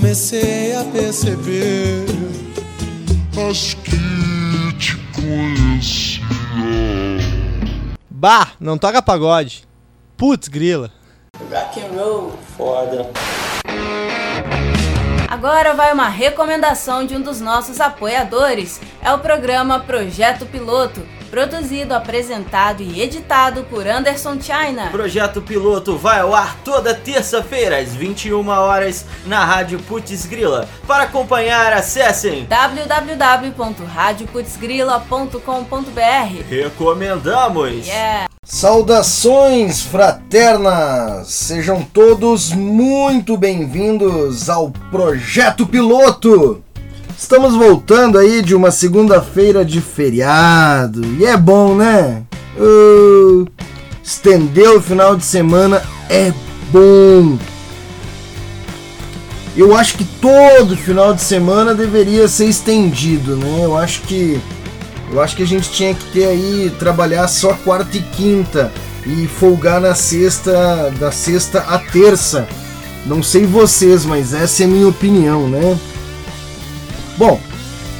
comecei a perceber. Acho que te conhecia. Bah, não toca pagode. Putz, grila. Rock and roll. Foda. Agora vai uma recomendação de um dos nossos apoiadores. É o programa Projeto Piloto, produzido, apresentado e editado por Anderson China. O projeto piloto vai ao ar toda terça-feira às 21 horas na Rádio Putz Grila. Para acompanhar, acessem www.radioputzgrila.com.br. Recomendamos. Yeah. Saudações fraternas! Sejam todos muito bem-vindos ao Projeto Piloto! Estamos voltando aí de uma segunda-feira de feriado e é bom, né? Uh, estender o final de semana é bom. Eu acho que todo final de semana deveria ser estendido, né? Eu acho que eu acho que a gente tinha que ter aí trabalhar só quarta e quinta e folgar na sexta, da sexta a terça. Não sei vocês, mas essa é a minha opinião, né? Bom,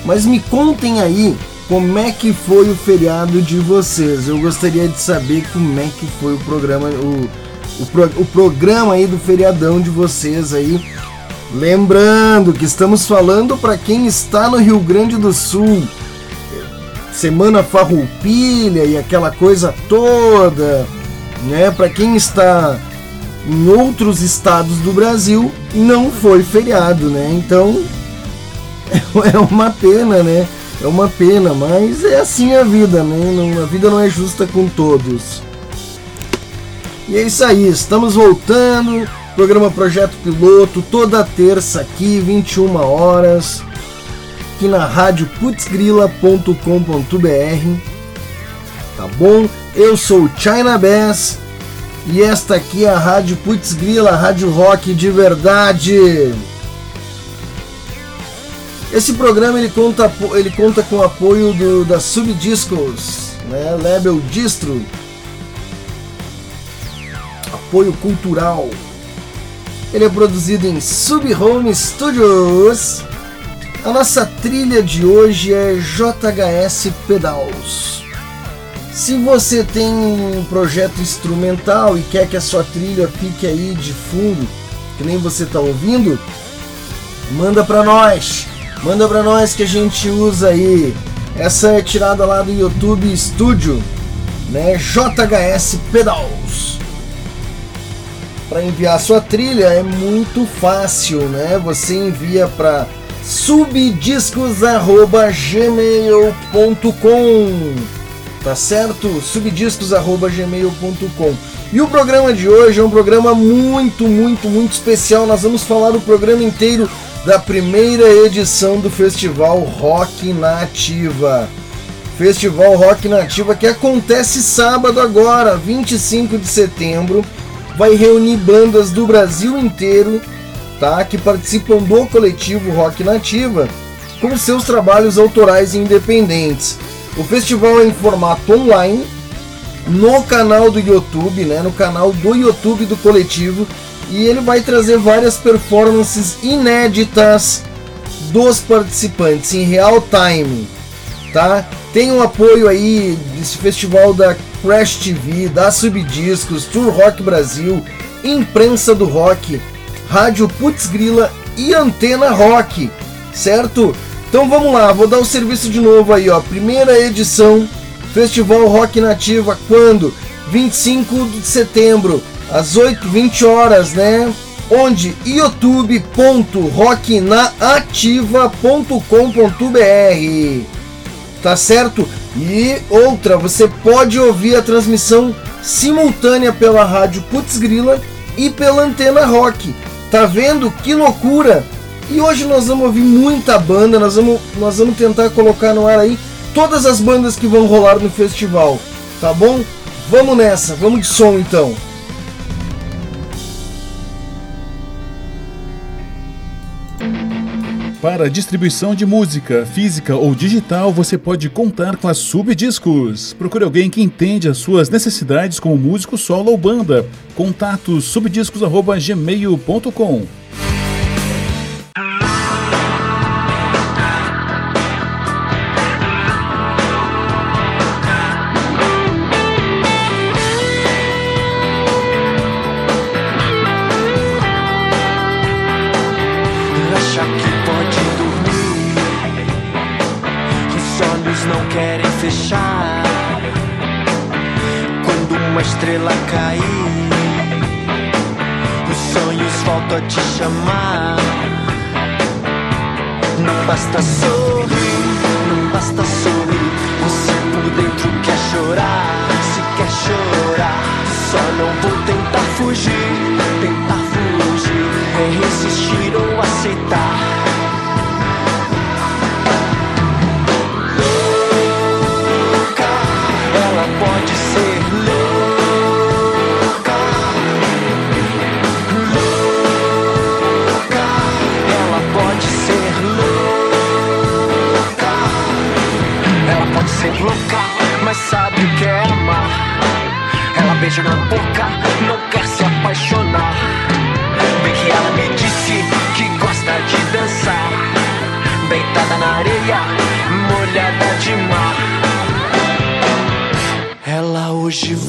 mas me contem aí como é que foi o feriado de vocês. Eu gostaria de saber como é que foi o programa, o, o, pro, o programa aí do feriadão de vocês aí. Lembrando que estamos falando para quem está no Rio Grande do Sul. Semana farroupilha e aquela coisa toda, né? Para quem está em outros estados do Brasil, não foi feriado, né? Então é uma pena, né? É uma pena, mas é assim a vida, né? Não, a vida não é justa com todos. E é isso aí, estamos voltando. Programa Projeto Piloto, toda terça aqui, 21 horas, aqui na rádio putzgrila.com.br. Tá bom? Eu sou o China Bass e esta aqui é a Rádio Putzgrila, Rádio Rock de verdade. Esse programa ele conta, ele conta com o apoio do, da Subdiscos, né? Label Distro. Apoio cultural. Ele é produzido em Sub Home Studios. A nossa trilha de hoje é JHS Pedals. Se você tem um projeto instrumental e quer que a sua trilha fique aí de fundo, que nem você está ouvindo, manda para nós. Manda para nós que a gente usa aí. Essa é tirada lá do YouTube Studio, né? JHS Pedals. Para enviar sua trilha é muito fácil, né? Você envia para subdiscos@gmail.com. Tá certo? subdiscos@gmail.com. E o programa de hoje é um programa muito, muito, muito especial. Nós vamos falar o programa inteiro da primeira edição do Festival Rock Nativa. Festival Rock Nativa que acontece sábado agora, 25 de setembro, vai reunir bandas do Brasil inteiro, tá, que participam do coletivo Rock Nativa com seus trabalhos autorais independentes. O festival é em formato online no canal do YouTube, né, no canal do YouTube do coletivo e ele vai trazer várias performances inéditas dos participantes em real time, tá? Tem um apoio aí desse festival da Crash TV, da Subdiscos, Tour Rock Brasil, Imprensa do Rock, Rádio Putz Grila e Antena Rock, certo? Então vamos lá, vou dar o serviço de novo aí, ó. Primeira edição Festival Rock Nativa quando? 25 de setembro, às 8, 20 horas, né? Onde? youtube.rocknaativa.com.br Tá certo? E outra, você pode ouvir a transmissão simultânea pela rádio Putz Grila e pela Antena Rock. Tá vendo que loucura? E hoje nós vamos ouvir muita banda, nós vamos, nós vamos tentar colocar no ar aí todas as bandas que vão rolar no festival, tá bom? Vamos nessa, vamos de som então. Para distribuição de música, física ou digital, você pode contar com a Subdiscos. Procure alguém que entende as suas necessidades como músico solo ou banda. Contato subdiscos@gmail.com. estrela cair, os sonhos voltam a te chamar. Não basta sorrir.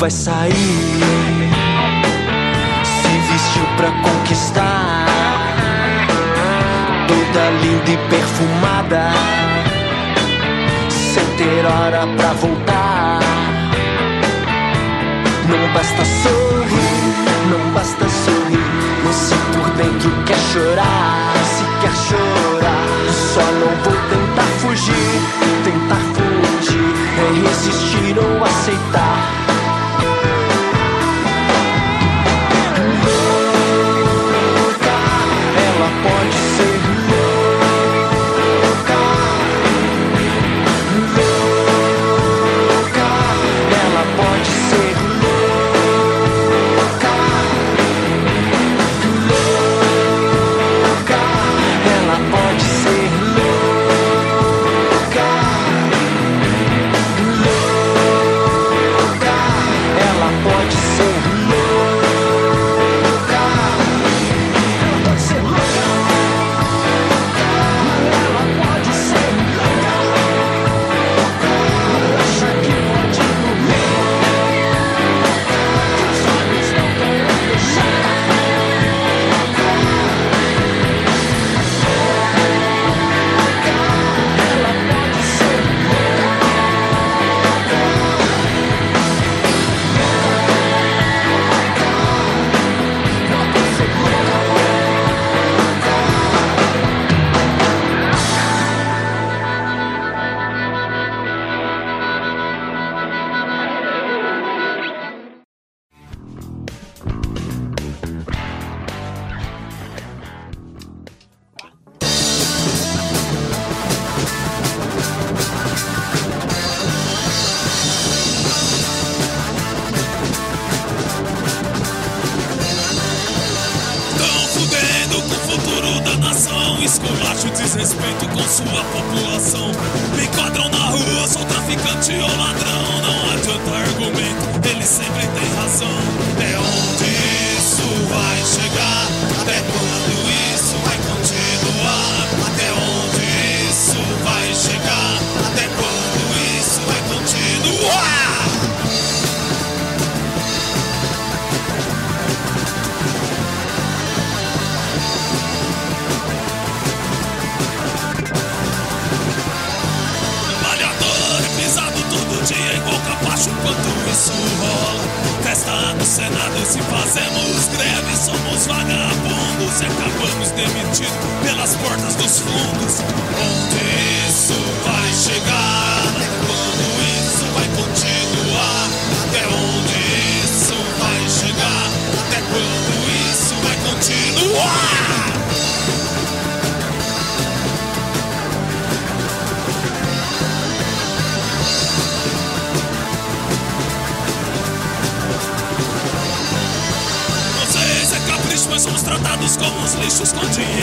vai sair. Se vestiu pra conquistar, toda linda e perfumada, sem ter hora pra voltar. Não basta sorrir, não basta sorrir. Você por dentro quer chorar, se quer chorar. Só não vou tentar fugir, tentar fugir. É resistir ou aceitar.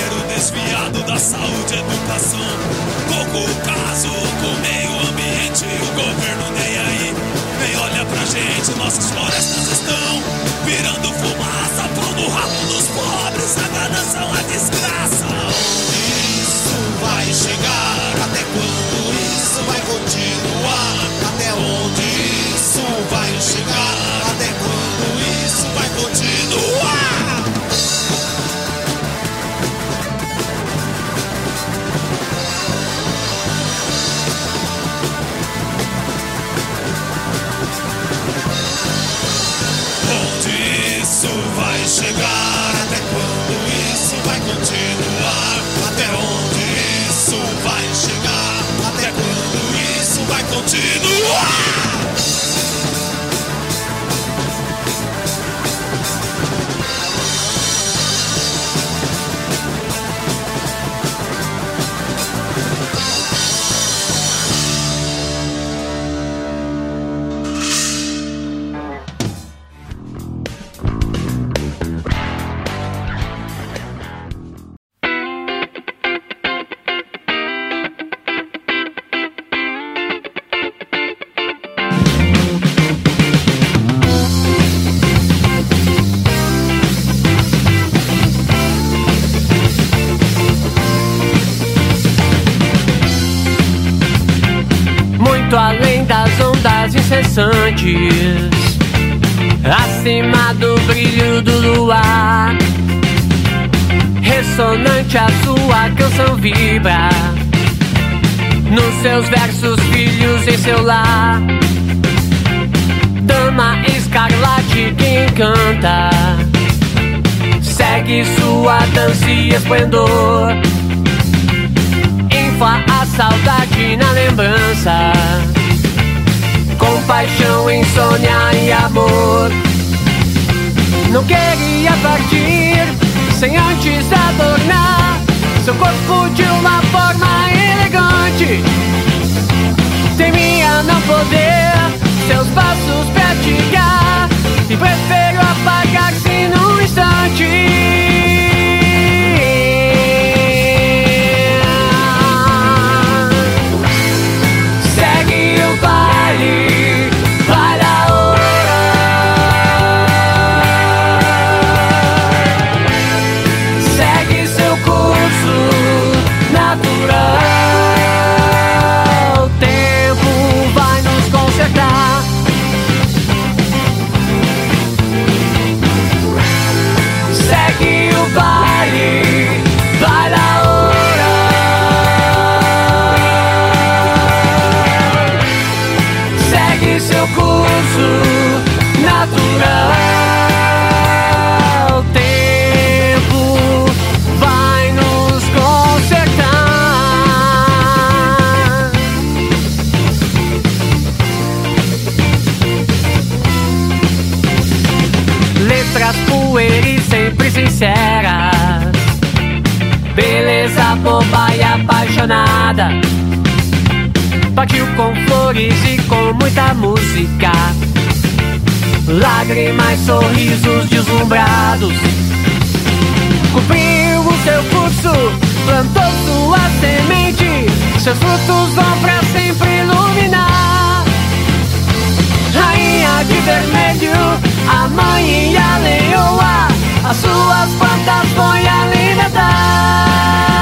dinheiro desviado da saúde e educação. Pouco o caso com o meio ambiente, o governo nem aí, nem olha pra gente. Nossas florestas estão virando fumaça, pão no rabo dos pobres, a mudança é uma desgraça. Apaixonada. Partiu com flores e com muita música. Lágrimas, sorrisos deslumbrados. Cumpriu o seu curso, plantou sua semente. Seus frutos vão pra sempre iluminar. Rainha de vermelho, a mãe e a leoa. As suas plantas a alimentar.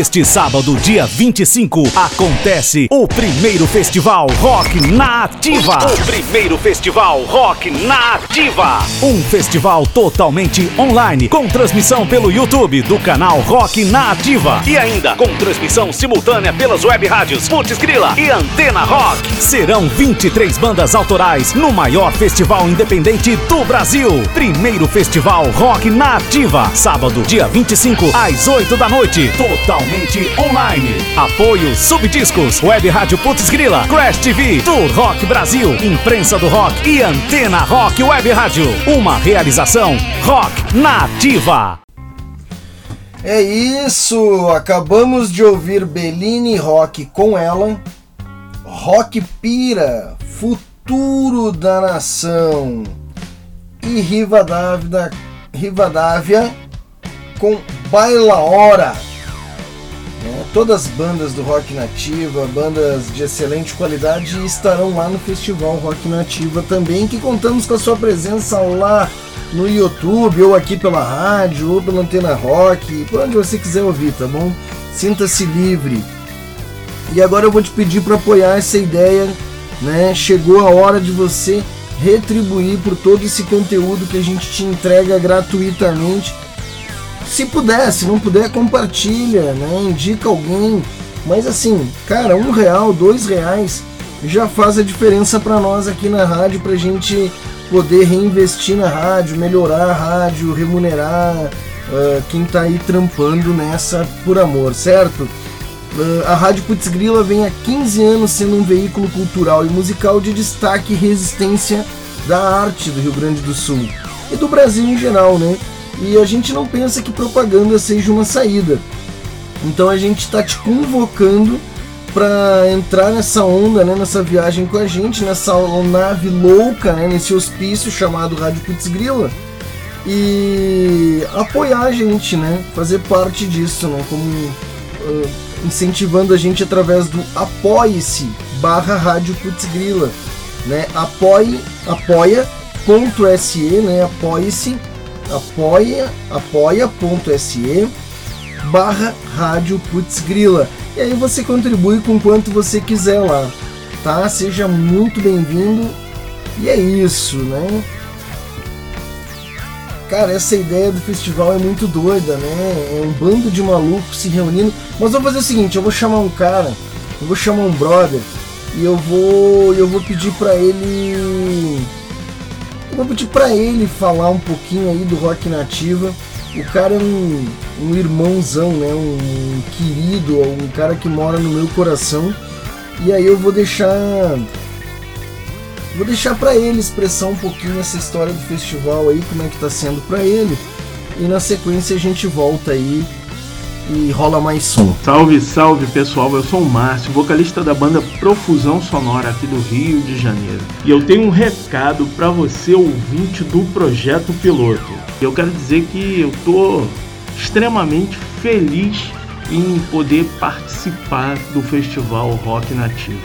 Neste sábado, dia 25, acontece o primeiro festival Rock na Ativa. O primeiro festival Rock na Ativa. Um festival totalmente online, com transmissão pelo YouTube do canal Rock na Ativa. E ainda com transmissão simultânea pelas web rádios Putz Grila e Antena Rock. Serão 23 bandas autorais no maior festival independente do Brasil. Primeiro festival Rock na Ativa. Sábado, dia 25, às 8 da noite. Totalmente online. Apoio Subdiscos, Web Rádio Putz Grila, Crash TV, Tour Rock Brasil, Imprensa do Rock e Antena Rock Web Rádio. Uma realização Rock na Ativa. É isso, acabamos de ouvir Bellini Rock com ela, Rock Pira, Futuro da Nação e Rivadavia, Rivadavia com Baila Hora. Todas as bandas do Rock Nativa, bandas de excelente qualidade, estarão lá no Festival Rock Nativa também, que contamos com a sua presença lá no YouTube, ou aqui pela rádio, ou pela Antena Rock, por onde você quiser ouvir, tá bom? Sinta-se livre. E agora eu vou te pedir para apoiar essa ideia, né? Chegou a hora de você retribuir por todo esse conteúdo que a gente te entrega gratuitamente. Se puder, se não puder, compartilha, né? Indica alguém. Mas assim, cara, um real, dois reais já faz a diferença para nós aqui na rádio, pra gente poder reinvestir na rádio, melhorar a rádio, remunerar uh, quem tá aí trampando nessa por amor, certo? Uh, a Rádio Putz vem há 15 anos sendo um veículo cultural e musical de destaque e resistência da arte do Rio Grande do Sul e do Brasil em geral, né? E a gente não pensa que propaganda seja uma saída. Então a gente está te convocando para entrar nessa onda, né, nessa viagem com a gente, nessa nave louca, né, nesse hospício chamado Rádio Putz Grila e apoiar a gente, né, fazer parte disso, né, como uh, incentivando a gente através do apoie-se barra Rádio Putz Grila, né, apoie, apoia.se, né, apoie-se, apoia, apoia.se barra Rádio Putz Grila e aí você contribui com quanto você quiser lá, tá? Seja muito bem-vindo. E é isso, né? Cara, essa ideia do festival é muito doida, né? É um bando de malucos se reunindo. Mas vou fazer o seguinte, eu vou chamar um cara, eu vou chamar um brother e eu vou eu vou pedir para ele vou pedir para ele falar um pouquinho aí do rock nativa o cara é um, um irmãozão, né? Um querido, um cara que mora no meu coração. E aí eu vou deixar vou deixar para ele expressar um pouquinho essa história do festival aí, como é que tá sendo para ele. E na sequência a gente volta aí e rola mais som. Salve, salve pessoal, eu sou o Márcio, vocalista da banda Profusão Sonora aqui do Rio de Janeiro. E eu tenho um recado para você ouvinte do projeto piloto. Eu quero dizer que eu tô extremamente feliz em poder participar do Festival Rock Nativo.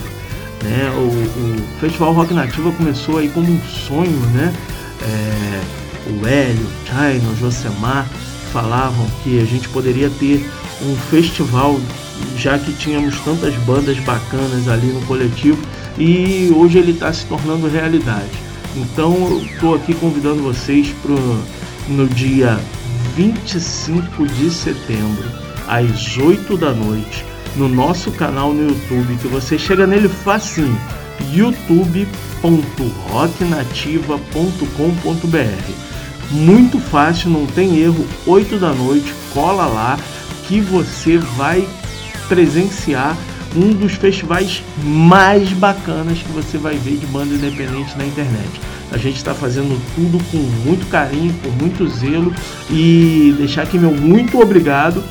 Né? O, o Festival Rock Nativa começou aí como um sonho, né? É, o Hélio, o China, o Josemar falavam que a gente poderia ter um festival, já que tínhamos tantas bandas bacanas ali no coletivo, e hoje ele está se tornando realidade. Então estou aqui convidando vocês para no dia 25 de setembro, às 8 da noite, no nosso canal no YouTube, que você chega nele facinho, youtube.rocknativa.com.br. Muito fácil, não tem erro, 8 da noite, cola lá que você vai presenciar um dos festivais mais bacanas que você vai ver de banda independente na internet. A gente está fazendo tudo com muito carinho, com muito zelo e deixar aqui meu muito obrigado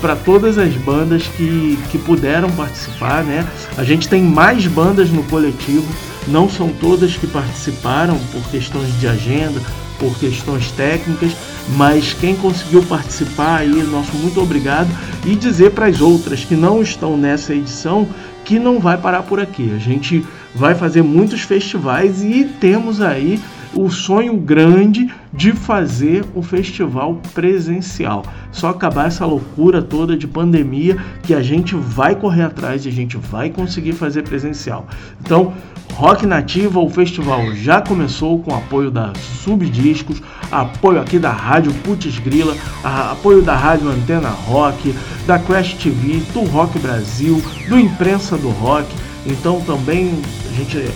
para todas as bandas que, que puderam participar, né? A gente tem mais bandas no coletivo, não são todas que participaram por questões de agenda, por questões técnicas, mas quem conseguiu participar aí, nosso muito obrigado e dizer para as outras que não estão nessa edição que não vai parar por aqui. A gente vai fazer muitos festivais e temos aí o sonho grande de fazer o festival presencial. Só acabar essa loucura toda de pandemia que a gente vai correr atrás e a gente vai conseguir fazer presencial. Então, Rock Nativa, o festival já começou com apoio da Subdiscos, apoio aqui da Rádio Putz Grila, apoio da Rádio Antena Rock, da Crash TV, do Rock Brasil, do Imprensa do Rock. Então também a gente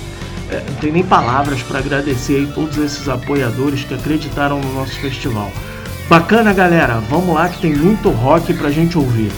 é, não tem nem palavras para agradecer aí todos esses apoiadores que acreditaram no nosso festival. Bacana, galera. Vamos lá que tem muito rock pra gente ouvir.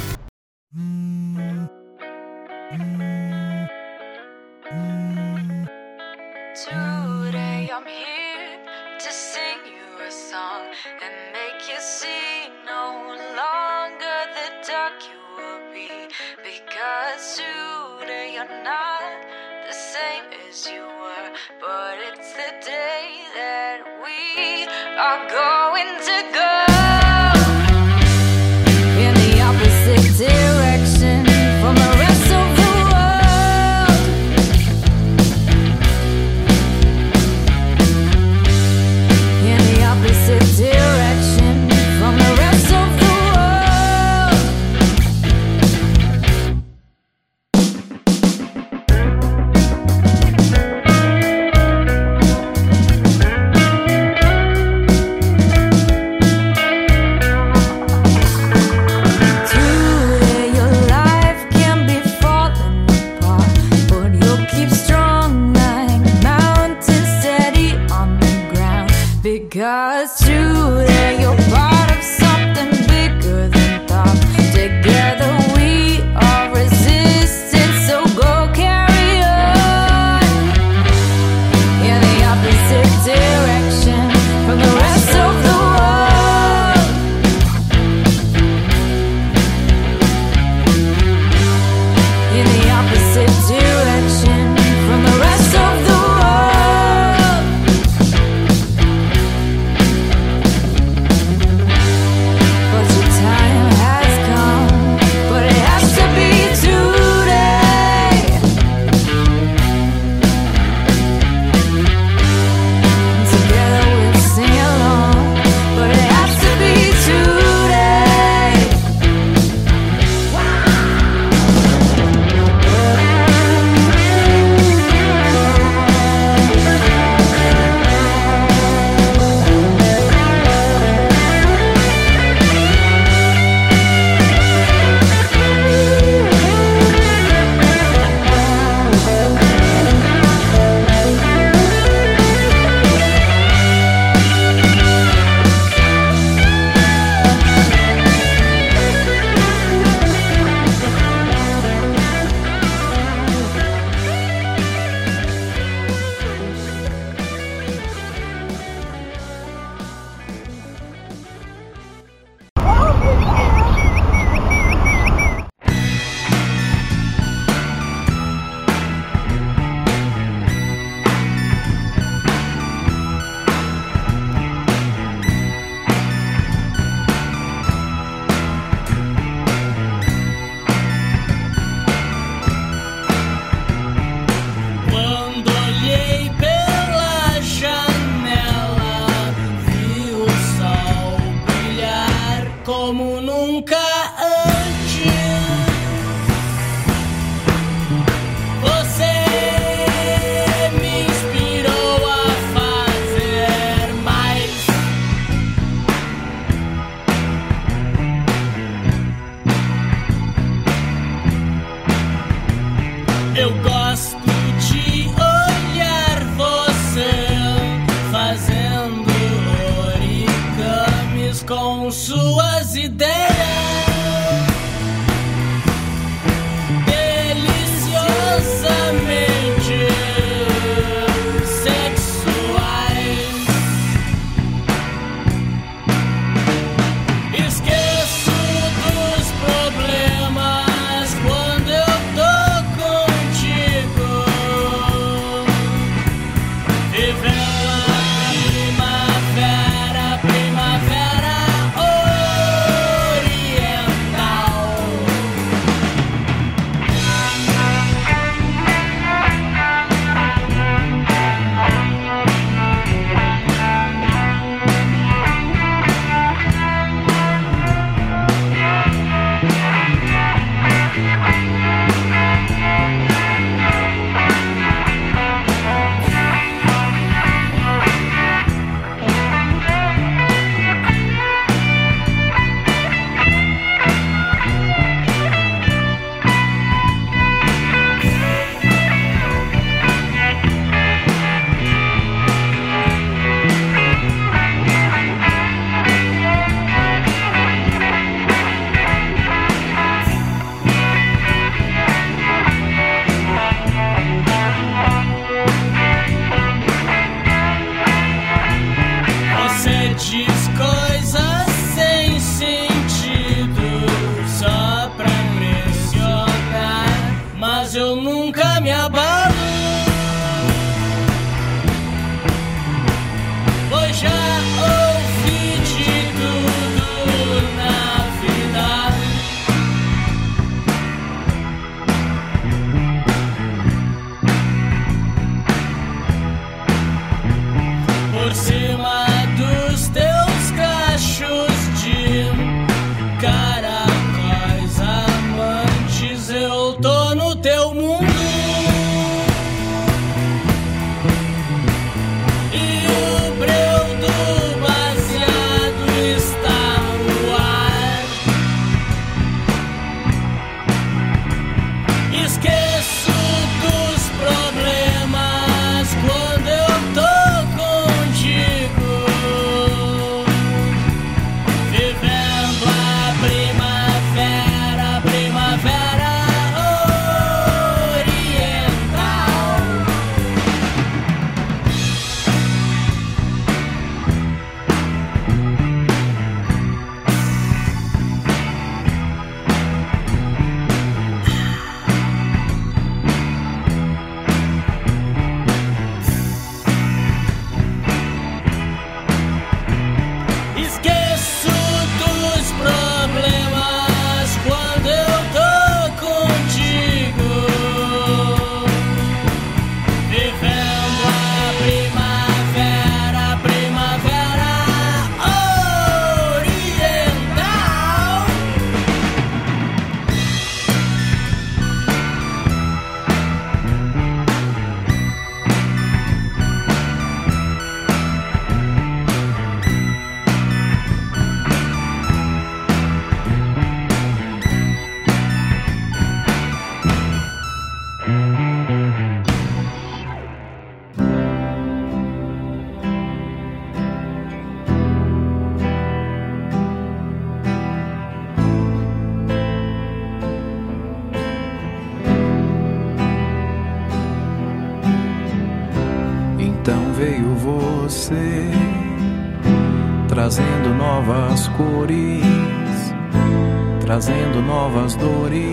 dores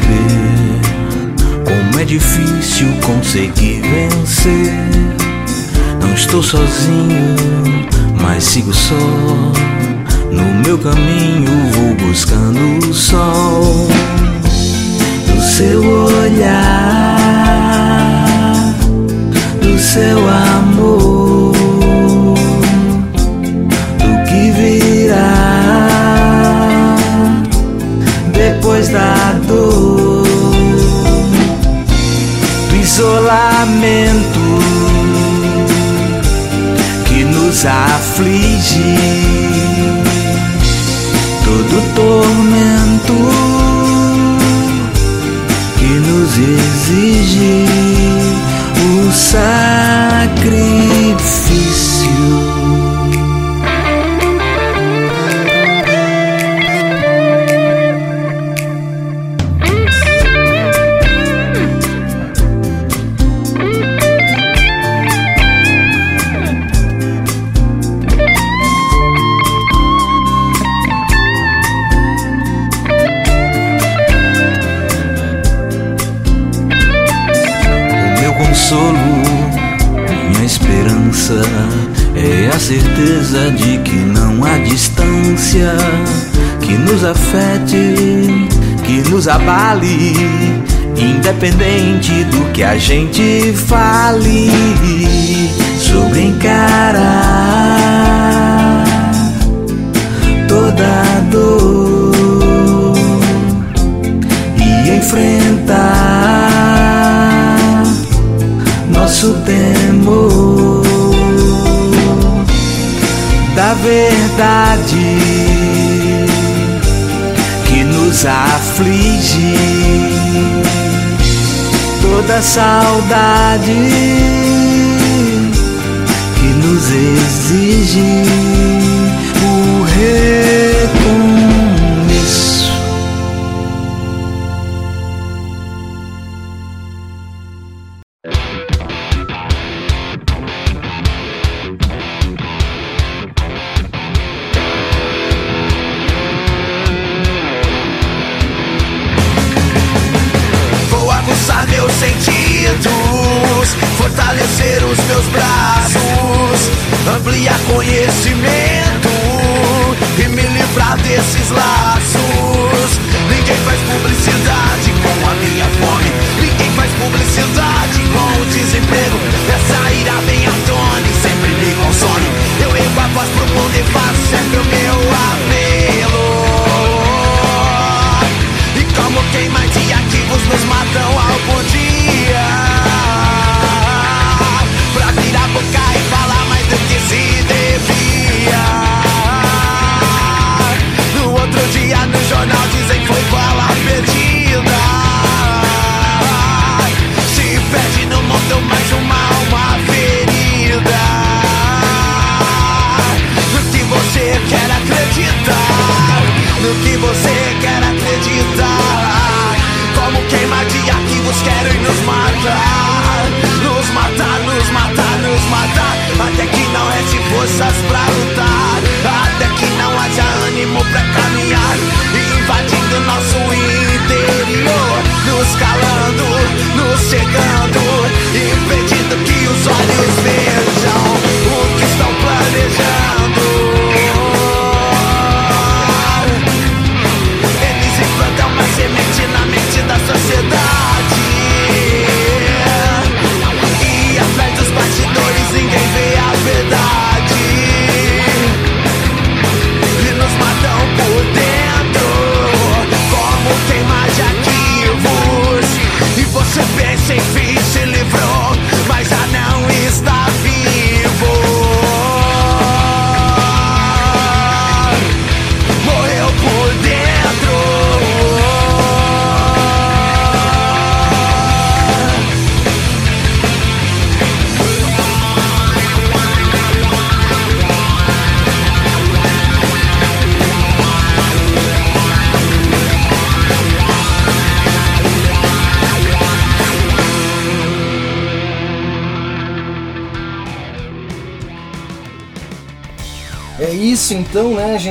perceber como é difícil conseguir vencer. Não estou sozinho, mas sigo só. No meu caminho vou buscando o sol do seu olhar, do seu ar. nos afligir. Todo tormento que nos exigir. Abale, independente do que a gente fale sobre encarar toda dor e enfrentar nosso temor. Da verdade nos aflige, toda saudade que nos exige o recomeço.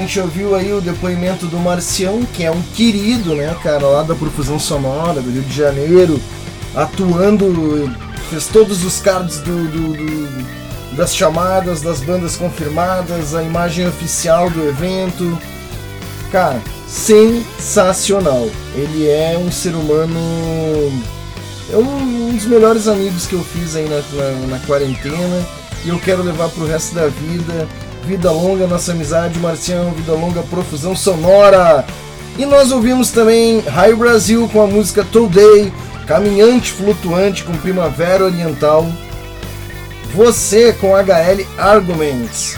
Gente ouviu aí o depoimento do Marcião, que é um querido, né, cara, lá da Profusão Sonora, do Rio de Janeiro, atuando, fez todos os cards do, do- do- das chamadas, das bandas confirmadas, a imagem oficial do evento. Cara, sensacional. Ele é um ser humano. É um, um dos melhores amigos que eu fiz aí na, na, na quarentena e eu quero levar pro resto da vida. Vida longa nossa amizade, Marcião, vida longa profusão sonora. E nós ouvimos também High Brasil com a música Today, Caminhante Flutuante com Primavera Oriental. Você com HL Arguments.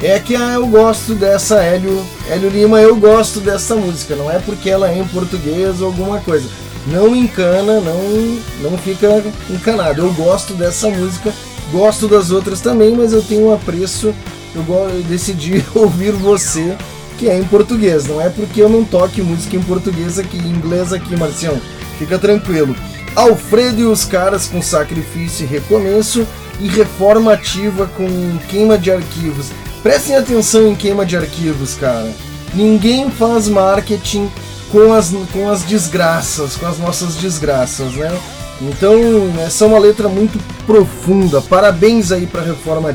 É que ah, eu gosto dessa Hélio, Hélio Lima, eu gosto dessa música, não é porque ela é em português ou alguma coisa. Não encana, não, não fica encanado. Eu gosto dessa música, gosto das outras também, mas eu tenho um apreço. Eu, decidi ouvir você, que é em português. Não é porque eu não toque música em português aqui, em inglês aqui, Marcião. Fica tranquilo. Alfredo e os caras com sacrifício e recomeço e reforma ativa com queima de arquivos. Prestem atenção em queima de arquivos, cara. Ninguém faz marketing com as, com as desgraças, com as nossas desgraças, né? Então, essa é uma letra muito profunda. Parabéns aí pra reforma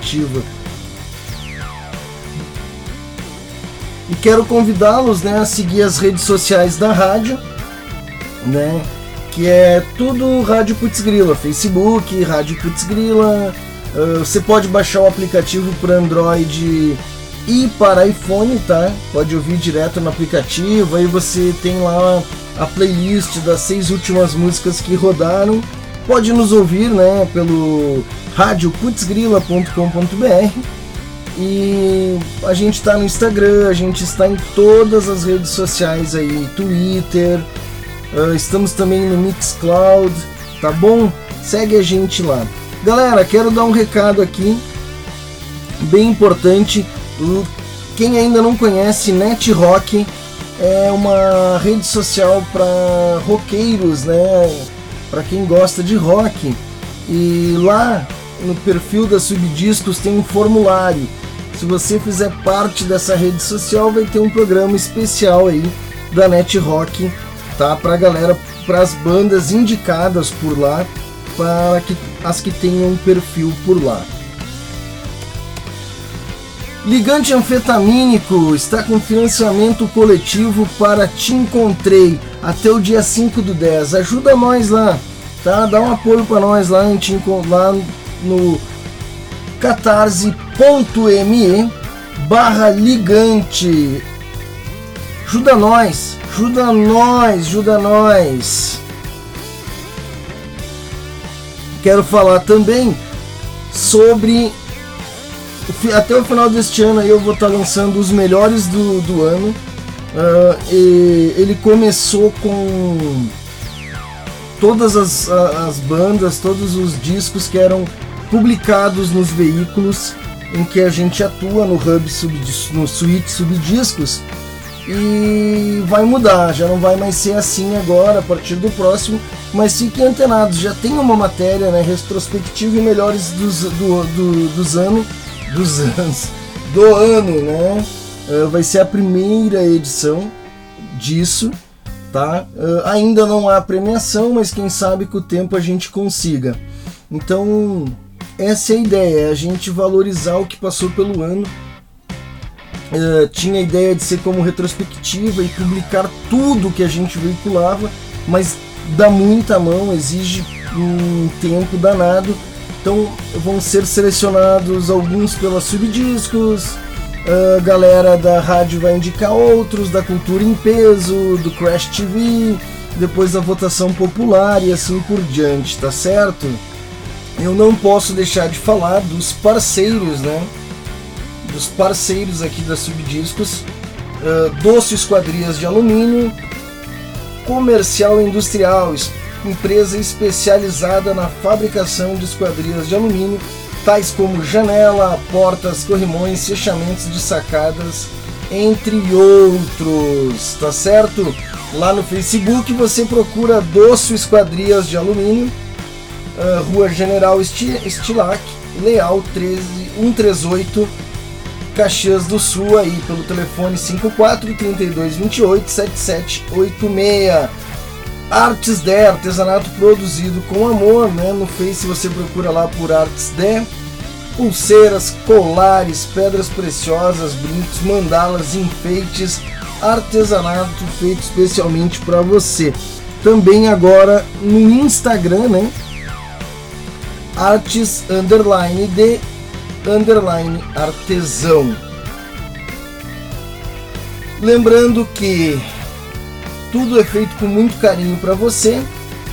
quero convidá-los né, a seguir as redes sociais da rádio, né? Que é tudo Rádio Putz Grila, Facebook, Rádio Putz Grila. Uh, você pode baixar o aplicativo para Android e para iPhone, tá? Pode ouvir direto no aplicativo. Aí você tem lá a playlist das seis últimas músicas que rodaram. Pode nos ouvir, né? Pelo radioputzgrila.com.br e a gente está no Instagram, a gente está em todas as redes sociais aí, Twitter, uh, estamos também no Mixcloud, tá bom? Segue a gente lá. Galera, quero dar um recado aqui, bem importante. Quem ainda não conhece, NetRock é uma rede social para roqueiros, né? Para quem gosta de rock. E lá no perfil da Subdiscos tem um formulário se você fizer parte dessa rede social, vai ter um programa especial aí da Net Rock, tá? Pra galera, para as bandas indicadas por lá, para que as que tenham um perfil por lá. Ligante anfetamínico está com financiamento coletivo para Te Encontrei até o dia 5 do 10. Ajuda nós lá, tá? Dá um apoio para nós lá, lá no catarse.me barra ligante. Ajuda nós, ajuda nós, ajuda nós. Quero falar também sobre até o final deste ano eu vou estar lançando os melhores do, do ano. Uh, ele começou com todas as, as bandas, todos os discos que eram publicados nos veículos em que a gente atua no hub sub, no suíte subdiscos e vai mudar, já não vai mais ser assim agora a partir do próximo, mas fiquem antenados, já tem uma matéria né, retrospectiva e melhores dos, do, do, dos anos dos anos do ano, né? Uh, vai ser a primeira edição disso, tá? Uh, ainda não há premiação, mas quem sabe com o tempo a gente consiga. Então essa é a ideia, é a gente valorizar o que passou pelo ano. Uh, tinha a ideia de ser como retrospectiva e publicar tudo que a gente veiculava, mas dá muita mão, exige um tempo danado. Então vão ser selecionados alguns pelas subdiscos, a uh, galera da rádio vai indicar outros, da cultura em peso, do Crash TV, depois da votação popular e assim por diante, tá certo? Eu não posso deixar de falar dos parceiros, né? Dos parceiros aqui da Subdiscos, uh, Doce Esquadrias de Alumínio, Comercial Industrial, empresa especializada na fabricação de esquadrias de alumínio, tais como janela, portas, corrimões, fechamentos de sacadas, entre outros, tá certo? Lá no Facebook você procura Doce Esquadrias de Alumínio uh, Rua General Stilac, Leal 13, 138, Caxias do Sul, aí pelo telefone 54 32 28 7786. Artes de artesanato produzido com amor, né? No Face você procura lá por Artes de pulseiras, colares, pedras preciosas, brincos, mandalas, enfeites, artesanato feito especialmente para você. Também agora no Instagram, né? Artes underline de underline artesão. Lembrando que tudo é feito com muito carinho para você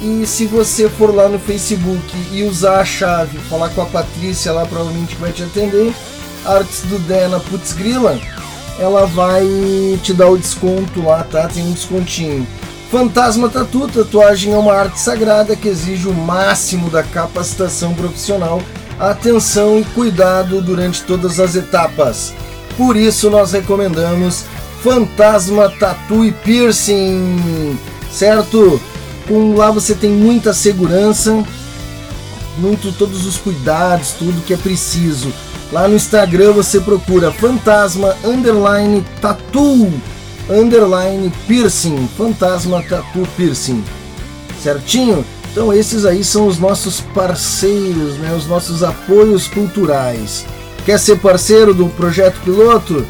e se você for lá no Facebook e usar a chave, falar com a Patrícia lá provavelmente vai te atender, Artes do Dena Putz Grila, ela vai te dar o desconto lá, tá? Tem um descontinho. Fantasma Tatu, tatuagem é uma arte sagrada que exige o máximo da capacitação profissional, atenção e cuidado durante todas as etapas. Por isso nós recomendamos Fantasma Tatu e Piercing, certo? Com lá você tem muita segurança, muito todos os cuidados, tudo que é preciso. Lá no Instagram você procura Fantasma Underline Tattoo underline piercing, fantasma tatu piercing. Certinho? Então esses aí são os nossos parceiros, né, os nossos apoios culturais. Quer ser parceiro do projeto piloto?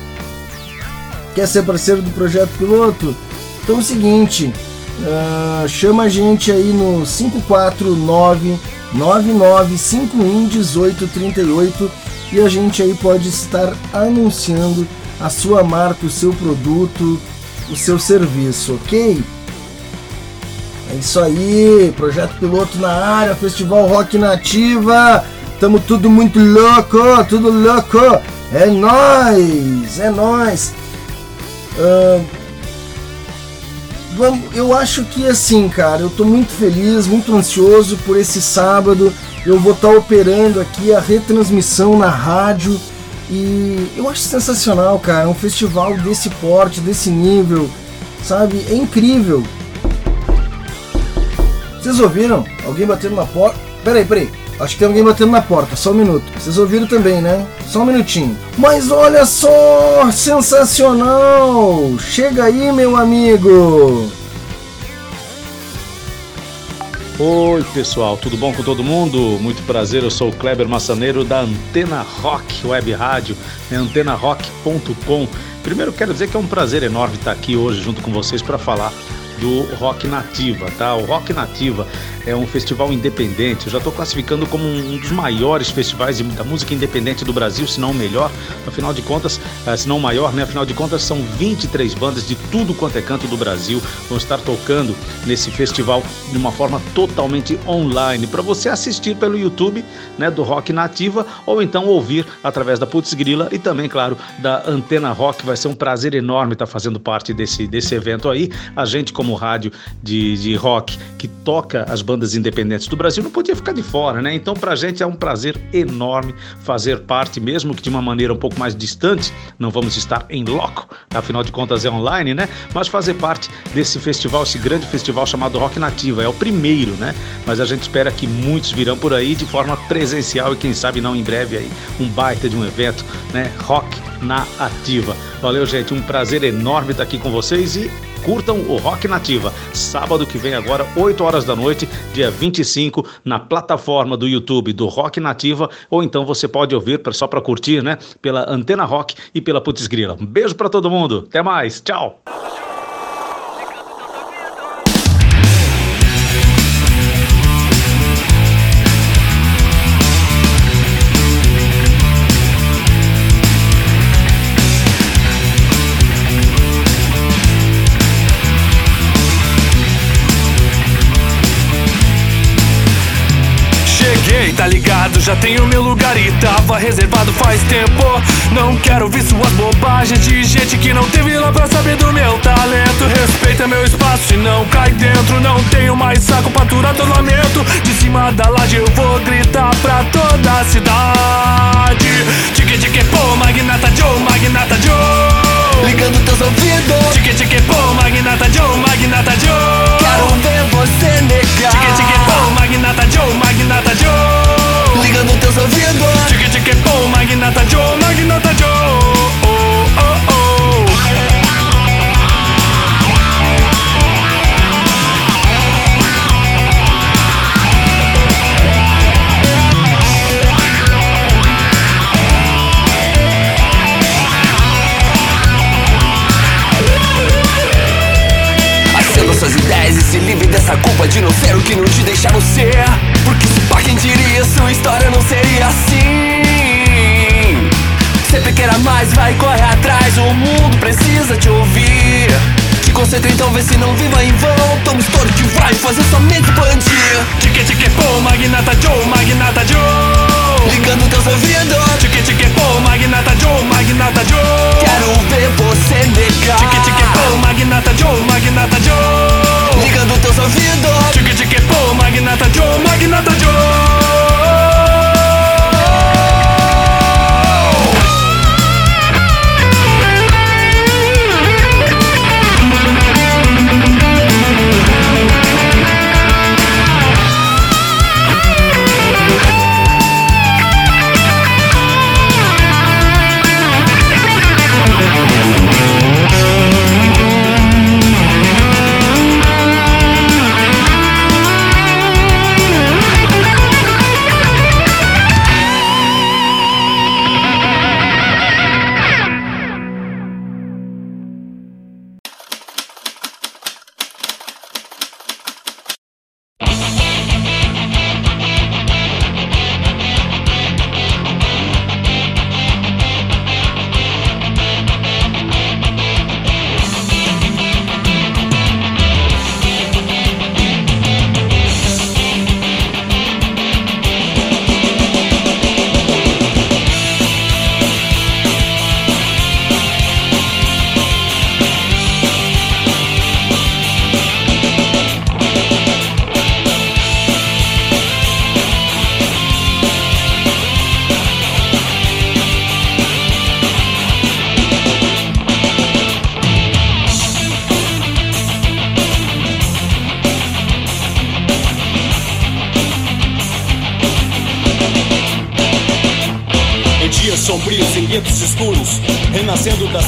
Quer ser parceiro do projeto piloto? Então é o seguinte, uh, chama a gente aí no 549 9951 1838 e a gente aí pode estar anunciando a sua marca, o seu produto, o seu serviço, ok? É isso aí, projeto piloto na área, Festival Rock Nativa. Tamo tudo muito louco, tudo louco. É nós, é nós. Uh, eu acho que assim, cara, eu tô muito feliz, muito ansioso por esse sábado. Eu vou estar tá operando aqui a retransmissão na rádio e eu acho sensacional, cara. Um festival desse porte, desse nível, sabe? É incrível. Vocês ouviram? Alguém batendo na porta? Peraí, peraí. Acho que tem alguém batendo na porta, só um minuto. Vocês ouviram também, né? Só um minutinho. Mas olha só! Sensacional! Chega aí, meu amigo! Oi pessoal, tudo bom com todo mundo? Muito prazer, eu sou o Kleber Massaneiro da Antena Rock Web Rádio, é antenarock.com. Primeiro quero dizer que é um prazer enorme estar aqui hoje junto com vocês para falar do Rock Nativa, tá? O Rock Nativa é um festival independente. Eu já estou classificando como um dos maiores festivais da música independente do Brasil, se não o melhor. Afinal de contas, eh, se não o maior, né? Afinal de contas, são 23 bandas de tudo quanto é canto do Brasil vão estar tocando nesse festival de uma forma totalmente online para você assistir pelo YouTube, né, do Rock Nativa ou então ouvir através da Putz Grila e também, claro, da Antena Rock. Vai ser um prazer enorme estar fazendo parte desse desse evento aí. A gente como rádio de, de rock que toca as bandas independentes do Brasil não podia ficar de fora, né? Então, para a gente é um prazer enorme fazer parte, mesmo que de uma maneira um pouco mais distante, não vamos estar em loco, afinal de contas é online, né? Mas fazer parte desse festival, esse grande festival chamado Rock Nativa, é o primeiro, né? Mas a gente espera que muitos virão por aí de forma presencial e quem sabe não em breve aí um baita de um evento, né? Rock na Ativa. Valeu, gente, um prazer enorme estar aqui com vocês e curtam o Rock Nativa. Sábado que vem agora, 8 horas da noite, dia 25, na plataforma do YouTube do Rock Nativa, ou então você pode ouvir só para curtir, né? Pela Antena Rock e pela Putz Grila. Um beijo para todo mundo. Até mais. Tchau. Já tenho meu lugar e tava reservado faz tempo. Não quero ouvir suas bobagens de gente que não teve lá pra saber do meu talento. Respeita meu espaço e não cai dentro. Não tenho mais saco pra aturar teu lamento. De cima da laje eu vou gritar pra toda a cidade. Tique tique pô, Magnata Joe, Magnata Joe. Ligando teus ouvidos. Tique tique pô, Magnata Joe, Magnata Joe. Quero ver você negar. Tique tique pô, Magnata Joe, Magnata Joe ligando teus ouvidos Tique tique pô, Magnata Joe, Magnata Joe oh, oh, oh. Acenda suas ideias e se livre dessa culpa de não ser o que não te deixaram ser Porque pá quem diria sua história não seria assim. Sempre queira mais, vai corre atrás. O mundo precisa te ouvir. Te concentra então, vê se não viva em vão. Toma estouro que vai fazer sua mente expandir. Tique tique pô, Magnata Joe, Magnata Joe Ligando teus ouvidos Tique tique pô, Magnata Joe, Magnata Joe. Quero ver você negar. Tique tique pô, Magnata Joe, Magnata Joe. Ligando teus ouvidos Tique tique pô, Magnata Joe, Magnata Joe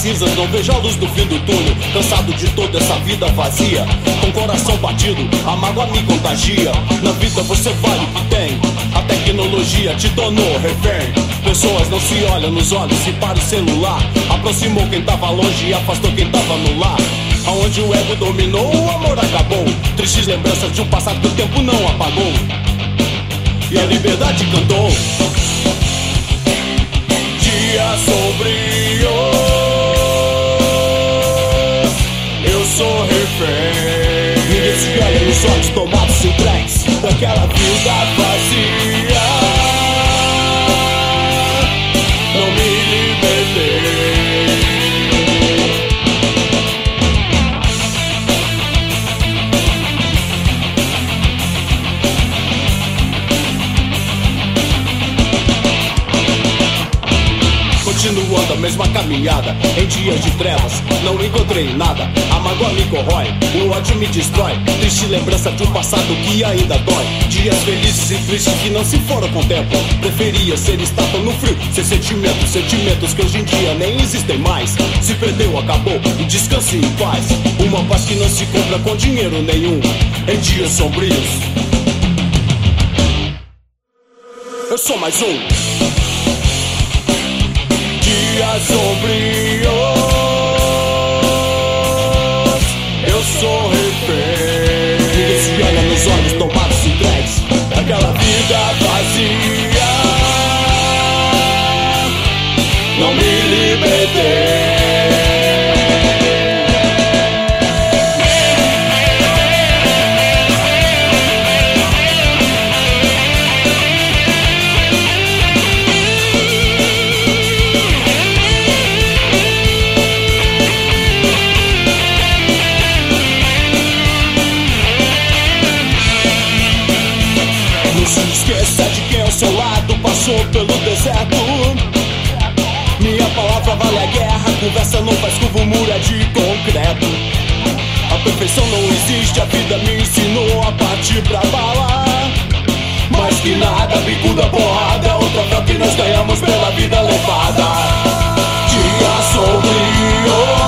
cinzas, não vejo a luz do fim do túnel. Cansado de toda essa vida vazia Com coração batido, a mágoa me contagia. Na vida você vale o que tem A tecnologia te tornou refém. Pessoas não se olham nos olhos, se para o celular Aproximou quem tava longe e afastou quem tava no lar. Aonde o ego dominou, o amor acabou. Tristes lembranças de um passado que o tempo não apagou. E a liberdade cantou. Dias sombrios sou refém. Ninguém se olha nos olhos tomados entregues Daquela vida vazia mesma caminhada Em dias de trevas, não encontrei nada. A mágoa me corrói, o ódio me destrói. Triste lembrança de um passado que ainda dói. Dias felizes e tristes que não se foram com o tempo. Preferia ser estátua no frio Sem sentimentos, sentimentos que hoje em dia nem existem mais. Se perdeu, acabou, e descanse em paz. Uma paz que não se compra com dinheiro nenhum Em dias sombrios. Eu sou mais um dias sombrios Eu sou refém. Ninguém se olha nos olhos tomados entregues Daquela vida vazia conversa não faz curva, o muro é de concreto. A perfeição não existe, a vida me ensinou a partir pra bala. Mais que nada, bico da porrada é o troféu que nós ganhamos pela vida levada. Dias sombrios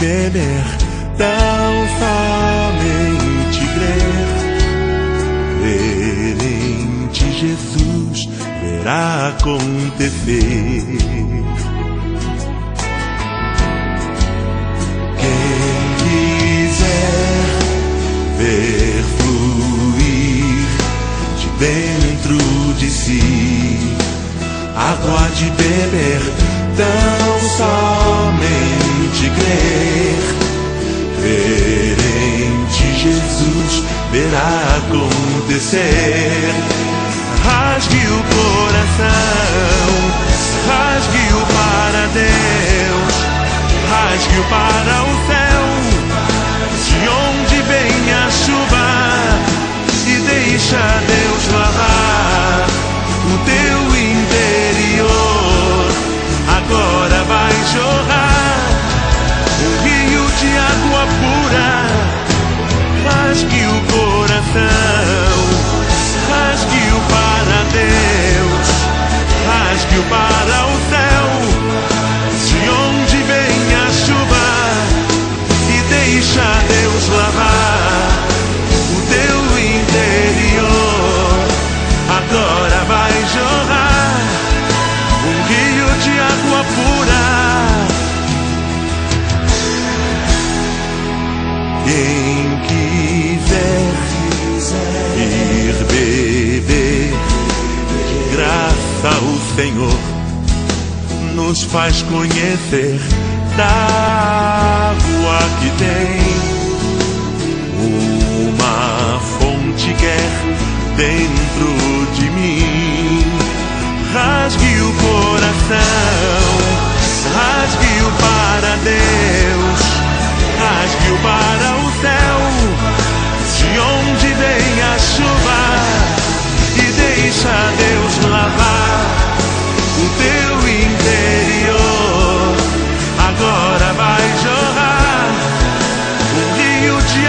água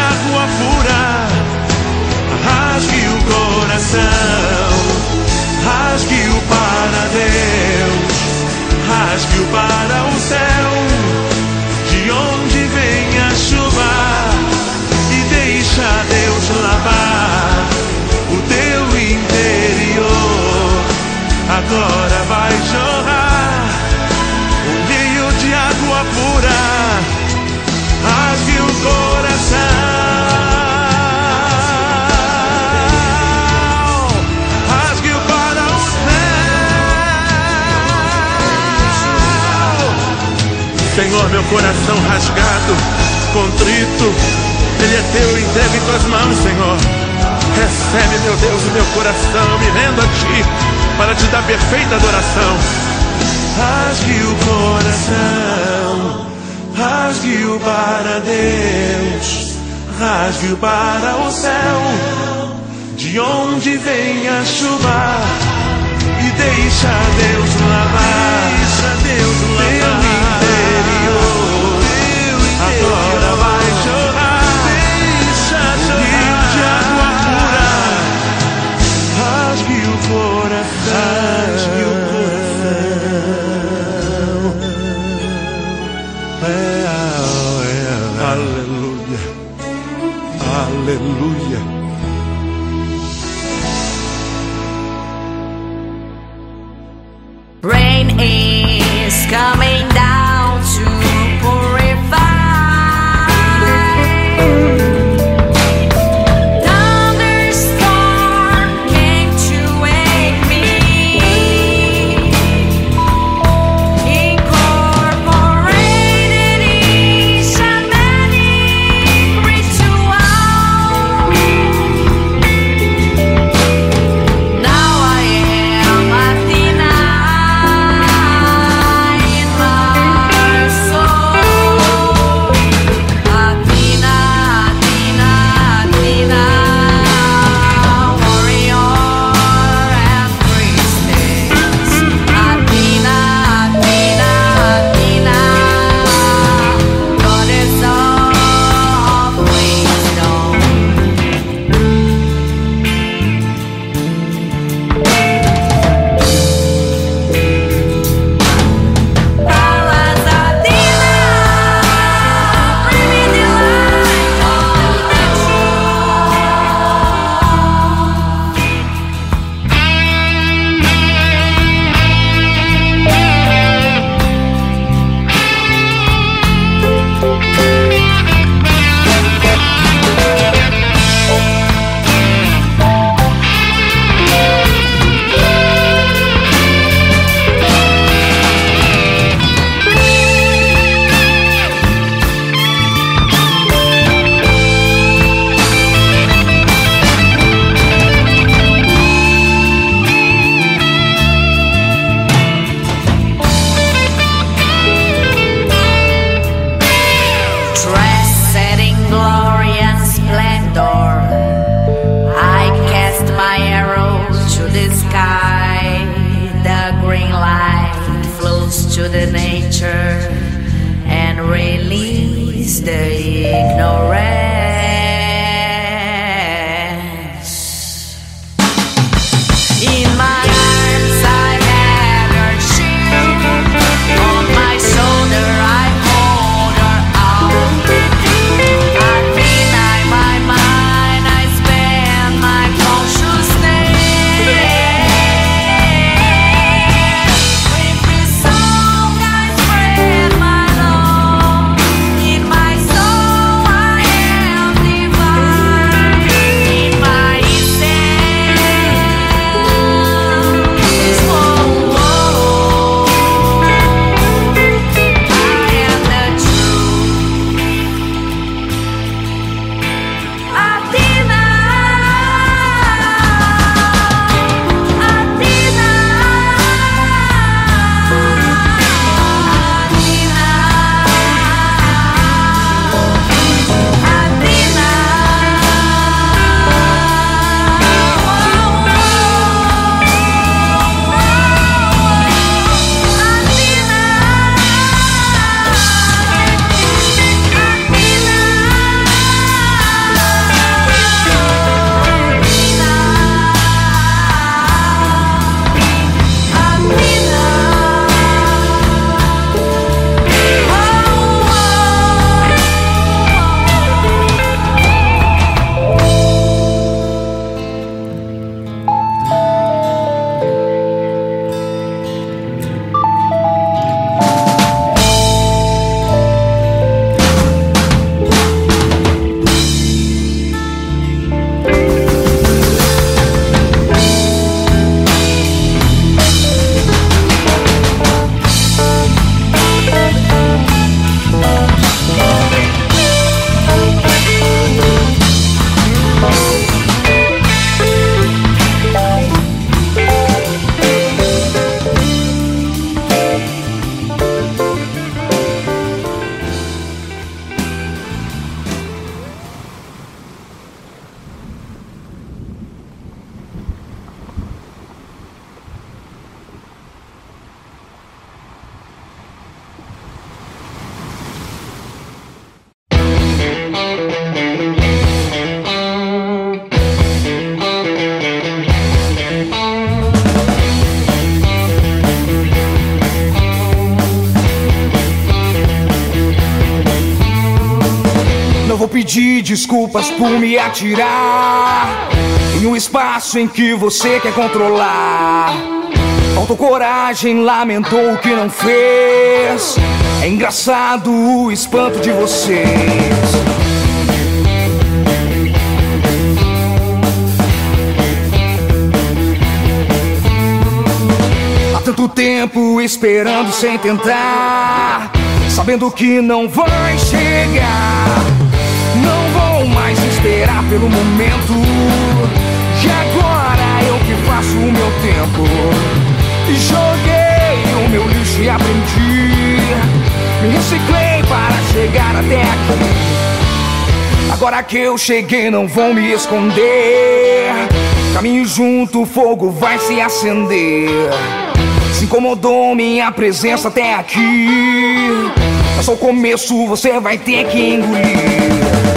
água pura. Rasgue o coração, meu coração rasgado, contrito, ele é teu, entregue em tuas mãos, Senhor. Recebe, meu Deus, o meu coração, me rendo a ti para te dar perfeita adoração. Rasgue o coração, rasgue-o para Deus, rasgue-o para o céu, de onde vem a chuva, e deixa Deus lavar, deixa Deus lavar aleluia. Desculpas por me atirar em um espaço em que você quer controlar. Faltou coragem, lamentou o que não fez. É engraçado o espanto de vocês. Há tanto tempo esperando sem tentar, sabendo que não vai chegar. Esperar pelo momento. E agora eu que faço o meu tempo. Joguei o meu lixo e aprendi. Me reciclei para chegar até aqui. Agora que eu cheguei, não vão me esconder. Caminho junto, o fogo vai se acender. Se incomodou minha presença até aqui. É só o começo, você vai ter que engolir.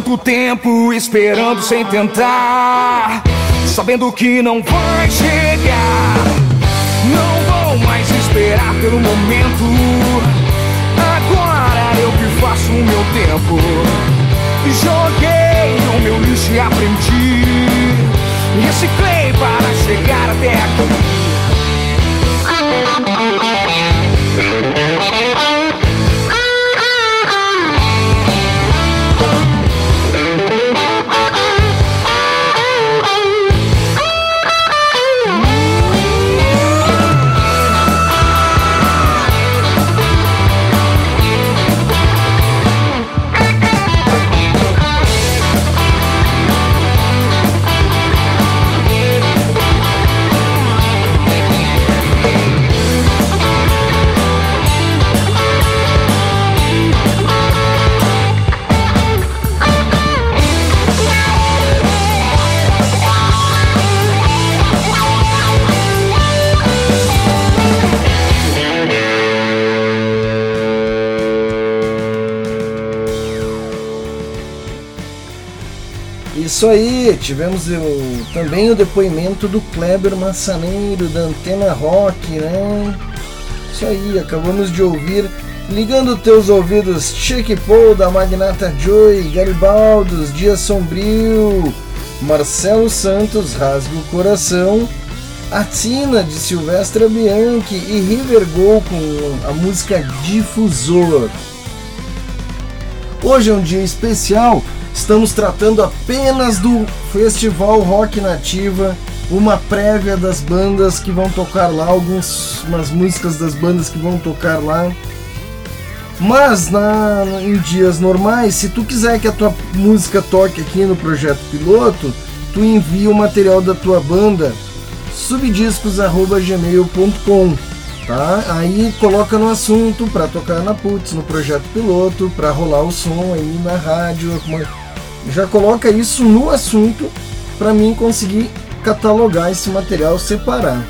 Tanto tempo esperando sem tentar, sabendo que não vai chegar. Não vou mais esperar pelo momento. Agora eu que faço o meu tempo. Joguei o meu lixo e aprendi. Reciclei para chegar até aqui. Isso aí, tivemos o, também o depoimento do Kleber Massaneiro da Antena Rock, né? Isso aí, acabamos de ouvir Ligando teus ouvidos, Chique Paul da Magnata Joy, Garibaldos, Dia Sombrio, Marcelo Santos, Rasga o Coração, Atina de Silvestre Bianchi e River Go com a música Difusor. Hoje é um dia especial, estamos tratando apenas do Festival Rock Nativa, uma prévia das bandas que vão tocar lá, algumas músicas das bandas que vão tocar lá. Mas na, em dias normais, se tu quiser que a tua música toque aqui no projeto piloto, tu envia o material da tua banda subdiscos@gmail.com, tá? Aí coloca no assunto para tocar na Putz, no projeto piloto, para rolar o som aí na rádio, já coloca isso no assunto para mim conseguir catalogar esse material separar.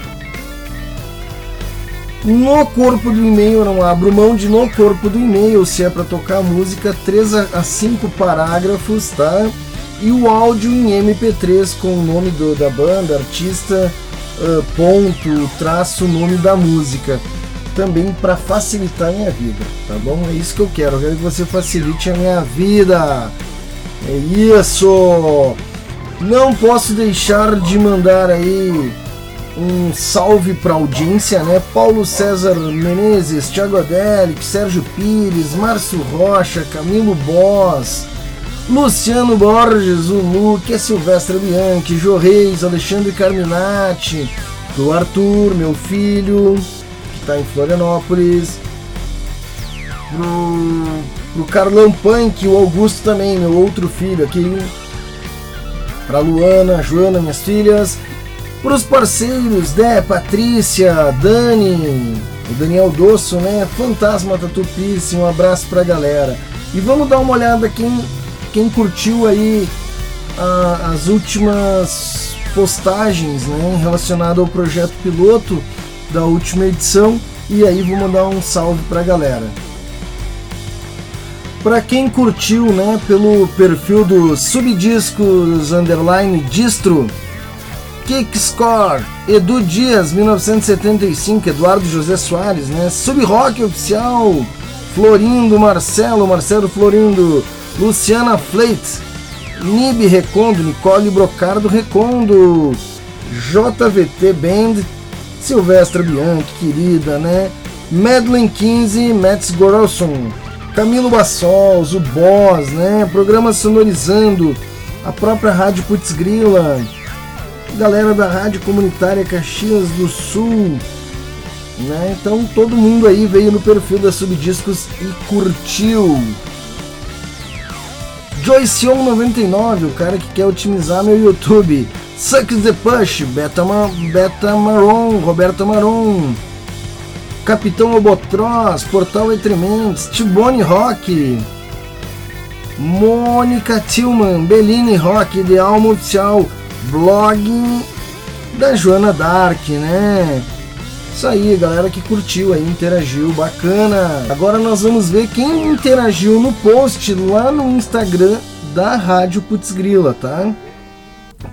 No corpo do e-mail, não abro mão de no corpo do e-mail, se é para tocar música, 3 a 5 parágrafos, tá? E o áudio em MP3 com o nome do, da banda, artista, uh, ponto, traço, nome da música. Também para facilitar a minha vida, tá bom? É isso que eu quero, eu quero que você facilite a minha vida. É isso! Não posso deixar de mandar aí um salve para audiência, né? Paulo César Menezes, Thiago Adelic, Sérgio Pires, Márcio Rocha, Camilo Boss, Luciano Borges, o Luque, Silvestre Bianchi, Jô Reis, Alexandre Carminati, do Arthur, meu filho, que está em Florianópolis, pro, pro Carlão Punk, o Augusto também, meu outro filho aqui, pra Luana, Joana, minhas filhas, para os parceiros, né? Patrícia, Dani, o Daniel Dosso, né? Fantasma Tatu Piercing, um abraço pra galera. E vamos dar uma olhada quem, quem curtiu aí a, as últimas postagens né, relacionadas ao projeto piloto da última edição. E aí vou mandar um salve pra galera. Para quem curtiu, né, pelo perfil do Subdiscos Underline Distro, Kick Score, Edu Dias, 1975, Eduardo José Soares, né? Sub Rock Oficial, Florindo Marcelo, Marcelo Florindo, Luciana Fleit, Nib Recondo, Nicole Brocardo Recondo, JVT Band, Silvestra Bianchi, querida, né? Madeline 15, Mats Gorelson, Camilo Bassols, o Boss, né? Programa sonorizando, a própria Rádio Putz Grila, galera da Rádio Comunitária Caxias do Sul, né? Então todo mundo aí veio no perfil da Subdiscos e curtiu. Joyceon 99, o cara que quer otimizar meu YouTube. Sucks the Push, Beta, Ma Beta Maron, Roberto Maron. Capitão Obotroz, Portal Entrementes, Tibone Rock. Mônica Tillman, Bellini Rock, de Alma blog da Joana Dark, né? Isso aí, galera que curtiu aí, interagiu, bacana. Agora nós vamos ver quem interagiu no post lá no Instagram da Rádio Putz Grila, tá?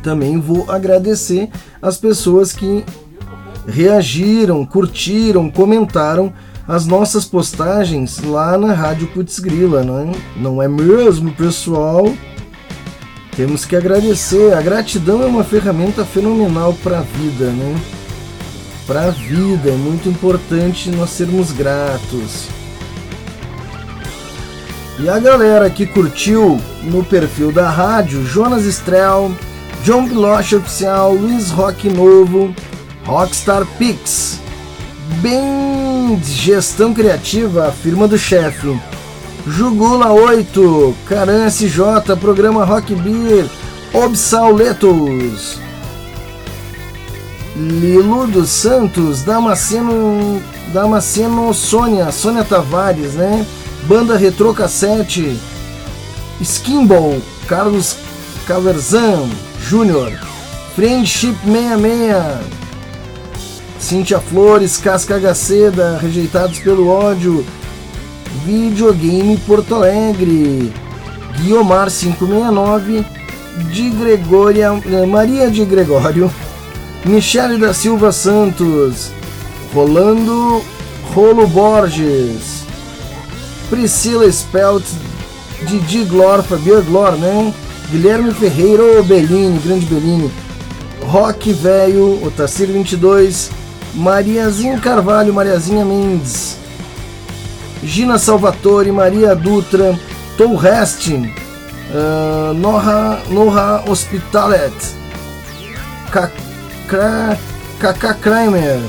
Também vou agradecer as pessoas que reagiram, curtiram, comentaram as nossas postagens lá na Rádio Putz Grila, não é? Não é mesmo, pessoal? Temos que agradecer. A gratidão é uma ferramenta fenomenal para a vida, né? Para a vida é muito importante nós sermos gratos. E a galera que curtiu no perfil da rádio, Jonas Estrel, John Piloche Oficial, Luiz Rock Novo, Rockstar Pix, Bem Gestão Criativa, firma do chefe, Jugula 8, Caran SJ, Programa Rock Beer, Obsauletos, Lilo dos Santos, Damasceno, Damasceno Sônia, Sônia Tavares, né? Banda Retro Cassete, Skimball, Carlos Caverzan Júnior, Friendship 66, Cintia Flores, Casca Gaceda, Rejeitados pelo Ódio, Videogame Porto Alegre, Guiomar 569, de Gregória, eh, Maria de Gregório, Michele da Silva Santos, Rolando Rolo Borges, Priscila Spelt, Didi Glor, Fabio Glor, né? Guilherme Ferreira, ô Bellini, grande Bellini, Rock Velho, Otacir 22, Mariazinha Carvalho, Mariazinha Mendes, Gina Salvatore, Maria Dutra, Tom Restin, uh, Noha, Noha Hospitalet, Kaká Kramer,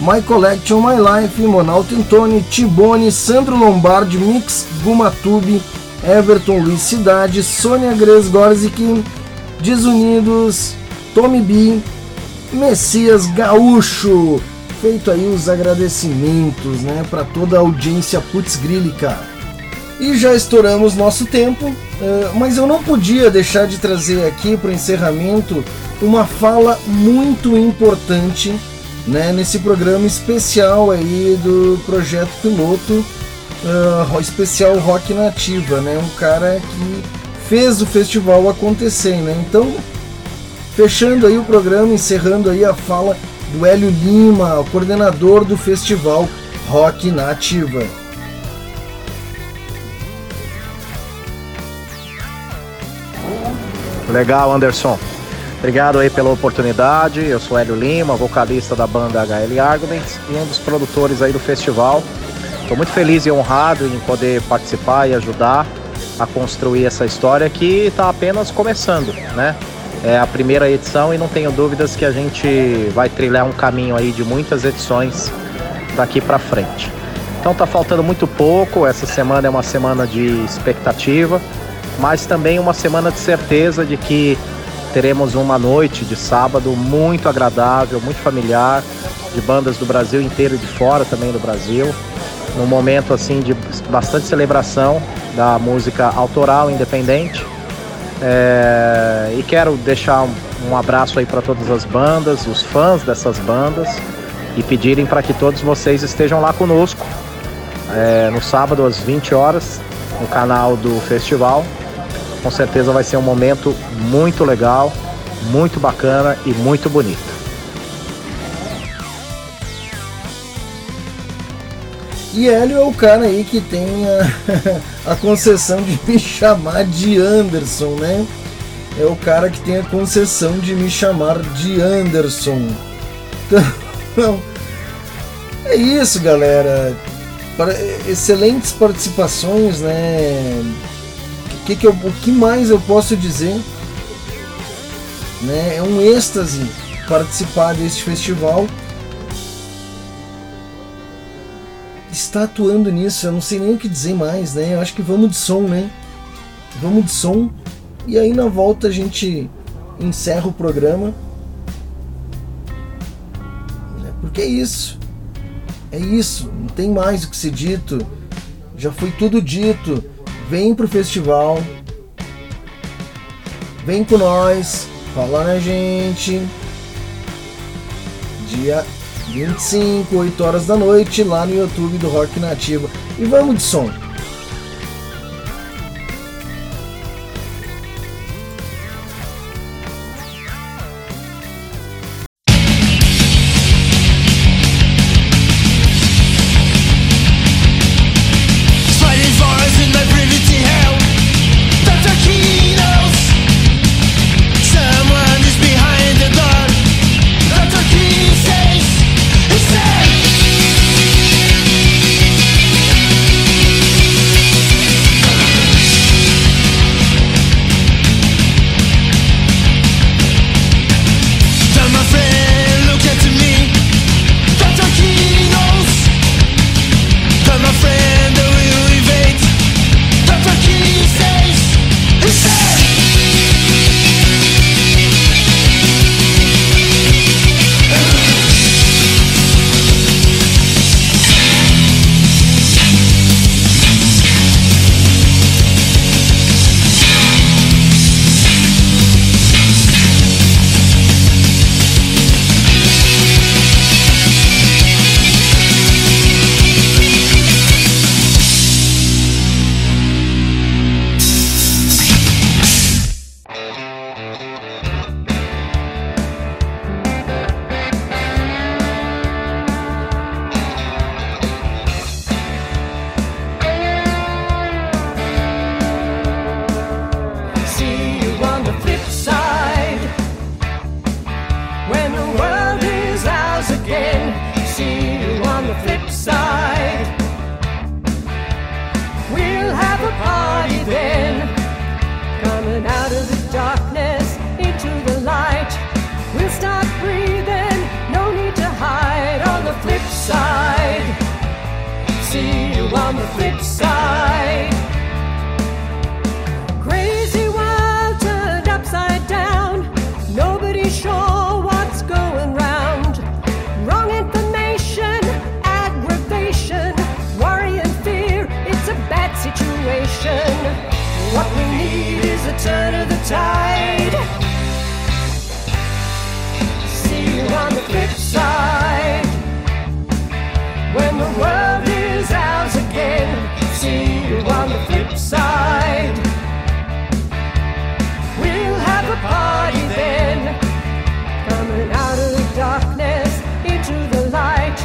My Collection, My Life, Monalto Antoni, Tibone, Sandro Lombardi, Mix Gumatube, Everton Luiz Cidade, Sônia Gres Gorzik, Desunidos, Tommy B, Messias Gaúcho, feito aí os agradecimentos, né, para toda a audiência putz grílica. E já estouramos nosso tempo, uh, mas eu não podia deixar de trazer aqui para o encerramento uma fala muito importante, né, nesse programa especial aí do projeto piloto, uh, especial Rock Nativa, né, um cara que fez o festival acontecer, né? Então, fechando aí o programa, encerrando aí a fala do Hélio Lima, o coordenador do festival Rock Nativa. Legal, Anderson. Obrigado aí pela oportunidade. Eu sou Hélio Lima, vocalista da banda HL Arguments e um dos produtores aí do festival. Estou muito feliz e honrado em poder participar e ajudar a construir essa história que está apenas começando, né? É a primeira edição e não tenho dúvidas que a gente vai trilhar um caminho aí de muitas edições daqui para frente. Então tá faltando muito pouco, essa semana é uma semana de expectativa, mas também uma semana de certeza de que teremos uma noite de sábado muito agradável, muito familiar, de bandas do Brasil inteiro e de fora também do Brasil. Num momento assim de bastante celebração da música autoral independente é, e quero deixar um, um abraço aí para todas as bandas, os fãs dessas bandas e pedirem para que todos vocês estejam lá conosco é, no sábado às 20 horas no canal do festival. Com certeza vai ser um momento muito legal muito bacana e muito bonita. E Hélio é o cara aí que tem a, a concessão de me chamar de Anderson, né? É o cara que tem a concessão de me chamar de Anderson. Então, é isso, galera. Excelentes participações, né? O que, que, eu, o que mais eu posso dizer? Né? É um êxtase participar deste festival. Está atuando nisso, eu não sei nem o que dizer mais, né? Eu acho que vamos de som, né? Vamos de som. E aí na volta a gente encerra o programa. Porque é isso. É isso, não tem mais o que ser dito. Já foi tudo dito. Vem pro festival. Vem com nós. Fala na gente. Dia 25, 8 horas da noite, lá no YouTube do Rock Nativa. E vamos de som. world is ours again. See you on the flip side. We'll have a party then. Coming out of the darkness into the light.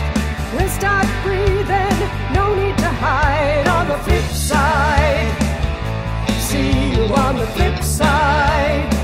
We'll start breathing, no need to hide on the flip side. See you on the flip side.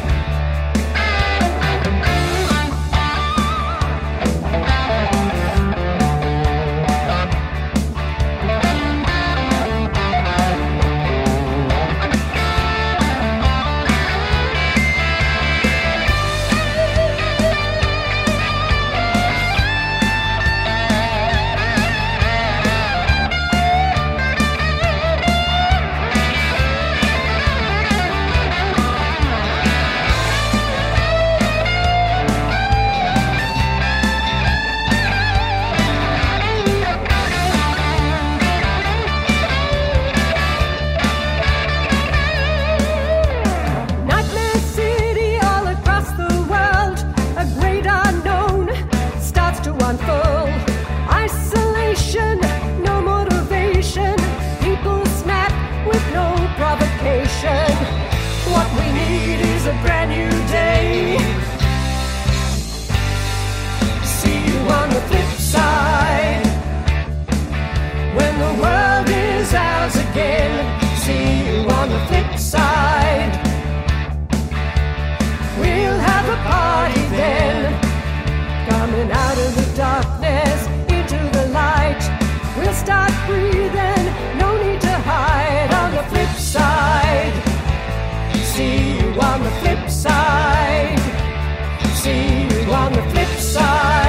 again. See you on the flip side. We'll have a party then. Coming out of the darkness into the light. We'll start breathing, no need to hide on the flip side. See you on the flip side. See you on the flip side.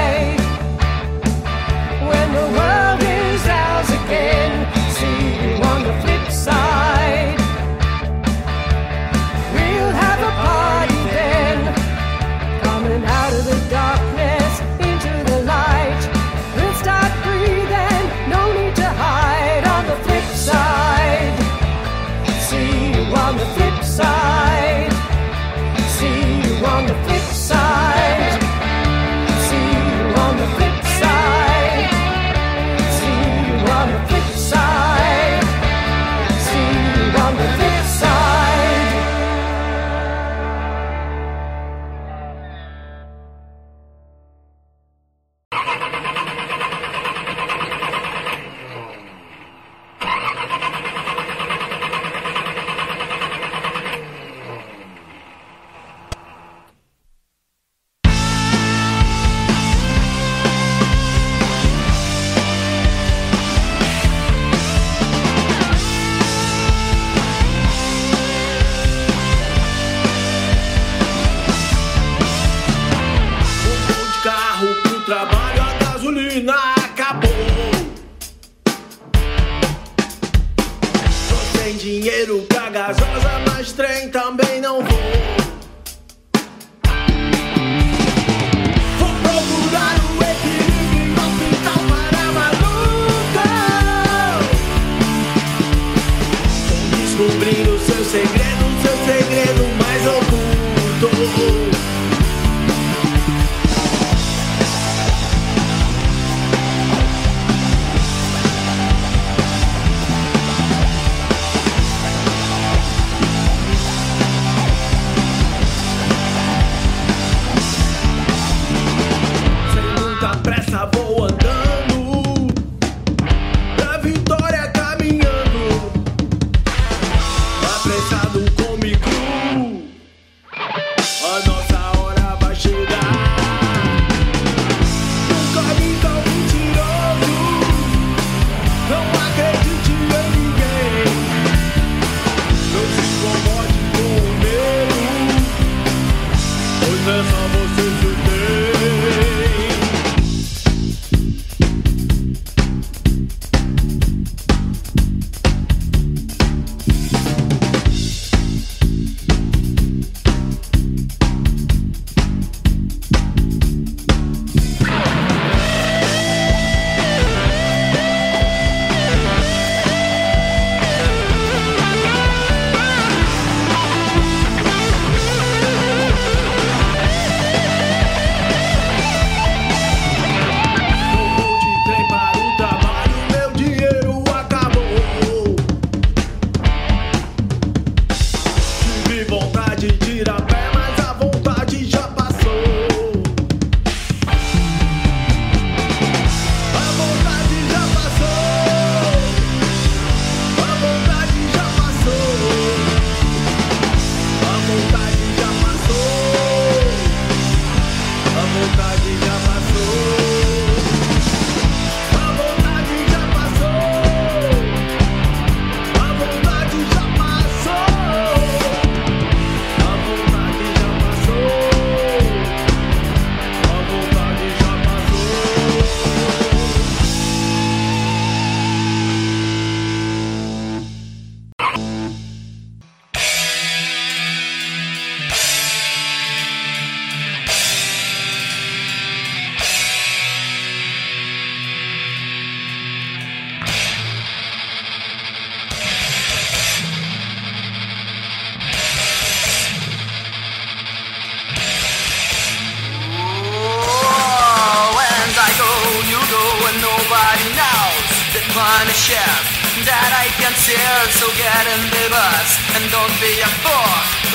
and beavers And don't be a fool.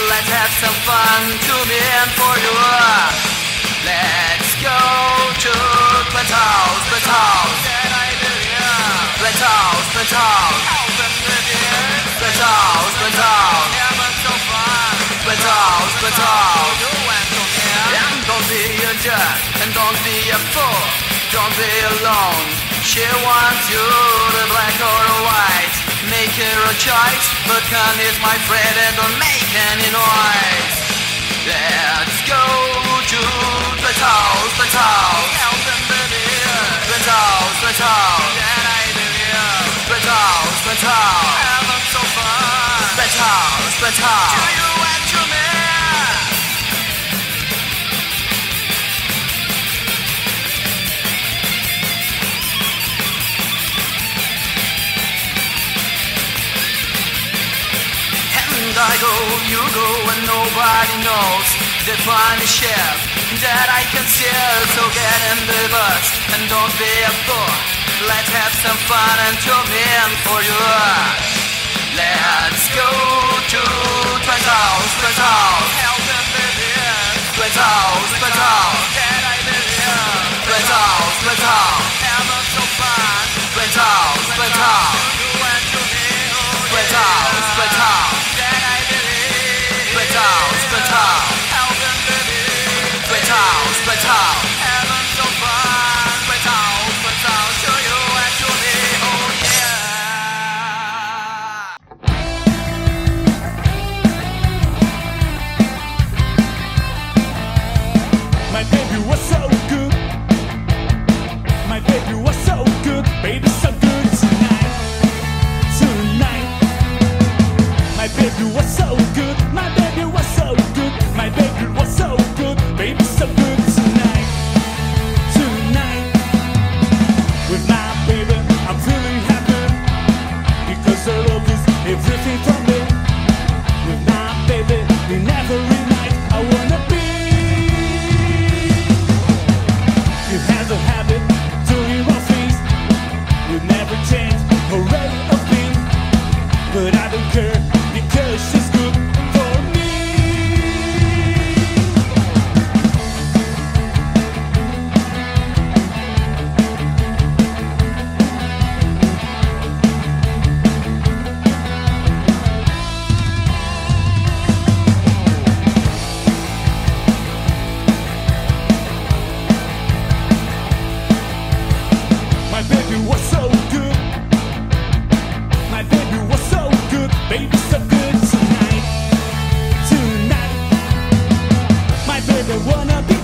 Let's have some fun to me and for you. Let's go to Plateaus, Plateaus Plateaus, Plateaus Plateaus, Plateaus Plateaus, Plateaus And don't be a jerk And don't be a fool. Don't be alone. She wants you the black or the white. Make her a choice, but can is my friend and don't make any noise. Let's go to the house, the house. The house, the house. The house, the house. Having so fun. The house, the house. Do you and to me? I go, you go, and nobody knows They the funny chef that I can steal. So get in the bus and don't be a fool. Let's have some fun and jump in for you. Let's go to Twins House, Twins House. Twins House, Twins House. Twins House, Twins House. Twins House, Twins House. My baby was so good. My baby My baby was so good. My baby was so good. Baby so good tonight. Tonight. My baby wanna be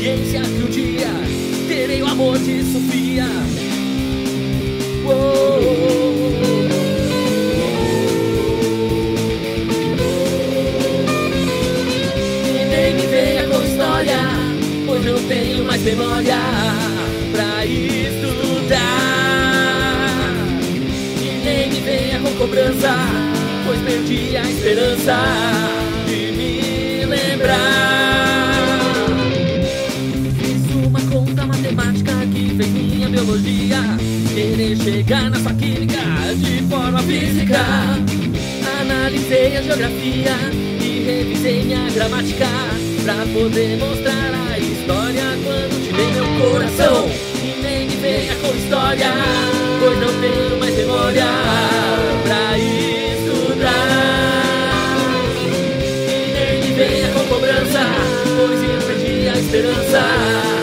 天下 venha com história, pois não tenho mais memória pra estudar. E nem me venha com cobrança, pois eu perdi a esperança.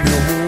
meu mundo.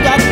Demais Usando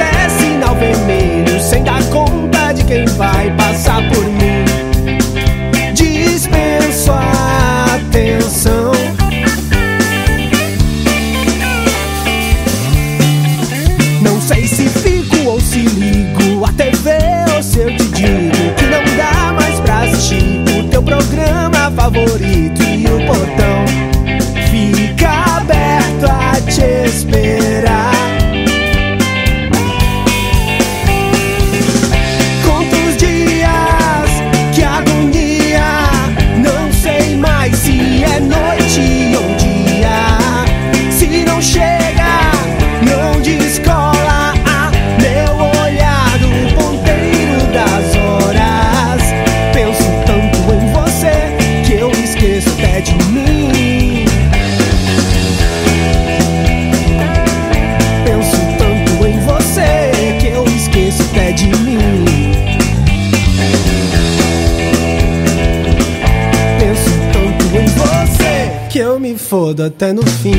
até no fim.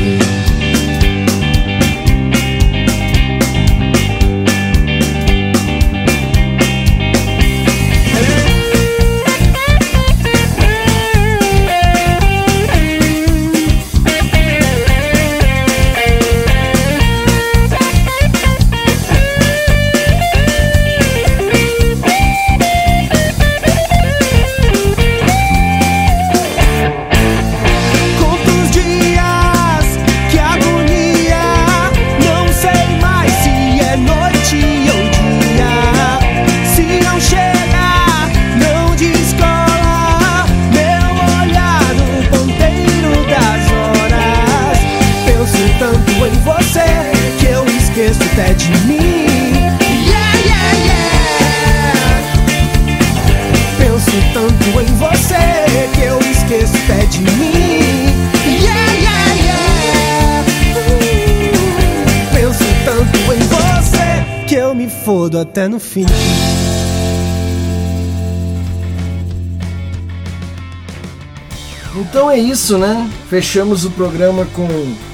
É isso, né? Fechamos o programa com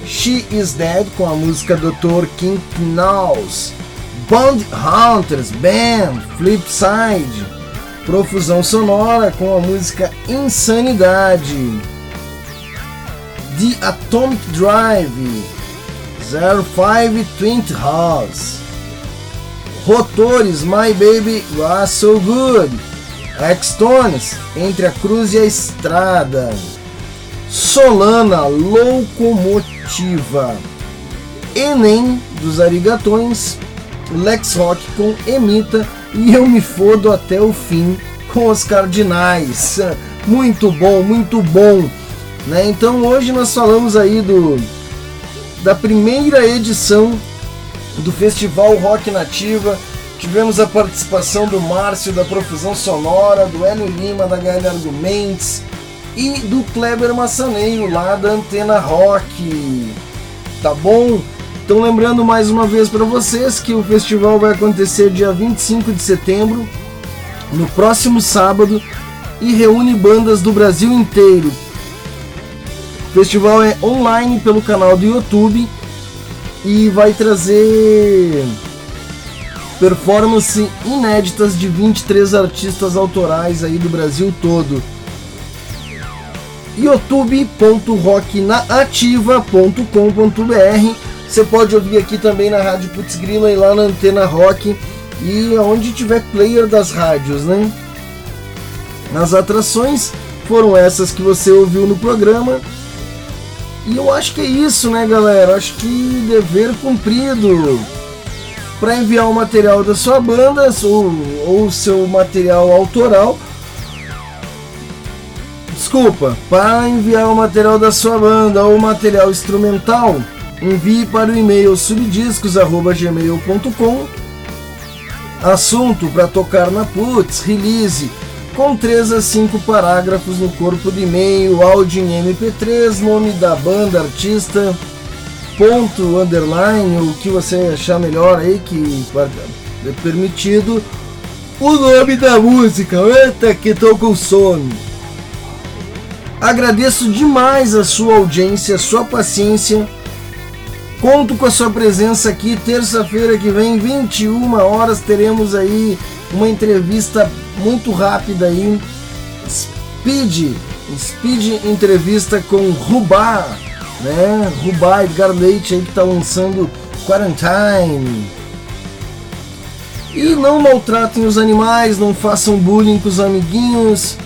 She Is Dead com a música Dr. King Knowles, Bond Hunters Band, Flipside, Profusão Sonora com a música Insanidade, The Atomic Drive, 05 Twin House, Rotores My Baby Was So Good, X-Tones, Entre a Cruz e a Estrada, Solana Locomotiva, Enem dos Arigatões, Lex Rock com Emita e Eu Me Fodo Até o Fim com os Cardinais. Muito bom, muito bom. Né? Então hoje nós falamos aí do da primeira edição do Festival Rock Nativa. Tivemos a participação do Márcio da Profusão Sonora, do Hélio Lima da HL Argumentes e do Kleber Massaneiro lá da Antena Rock. Tá bom? Então lembrando mais uma vez para vocês que o festival vai acontecer dia 25 de setembro, no próximo sábado, e reúne bandas do Brasil inteiro. O festival é online pelo canal do YouTube e vai trazer performances inéditas de 23 artistas autorais aí do Brasil todo. youtube.rocknaativa.com.br Você pode ouvir aqui também na Rádio Putz Grila e lá na Antena Rock e onde tiver player das rádios, né? As atrações foram essas que você ouviu no programa. E eu acho que é isso, né, galera? Acho que dever cumprido. Para enviar o material da sua banda ou, ou seu material autoral. Desculpa, para enviar o material da sua banda ou material instrumental, envie para o e-mail subdiscos@gmail.com. Assunto para tocar na Putz, release com 3 a 5 parágrafos no corpo de e-mail, áudio em MP3, nome da banda, artista, ponto, underline, o que você achar melhor aí que é permitido, o nome da música, eita que tô com sono. Agradeço demais a sua audiência, a sua paciência. Conto com a sua presença aqui terça-feira que vem, 21 horas, teremos aí uma entrevista muito rápida aí. Speed, Speed entrevista com Rubá, né? Rubá Edgar Leite aí que tá lançando Quarantine. E não maltratem os animais, não façam bullying com os amiguinhos.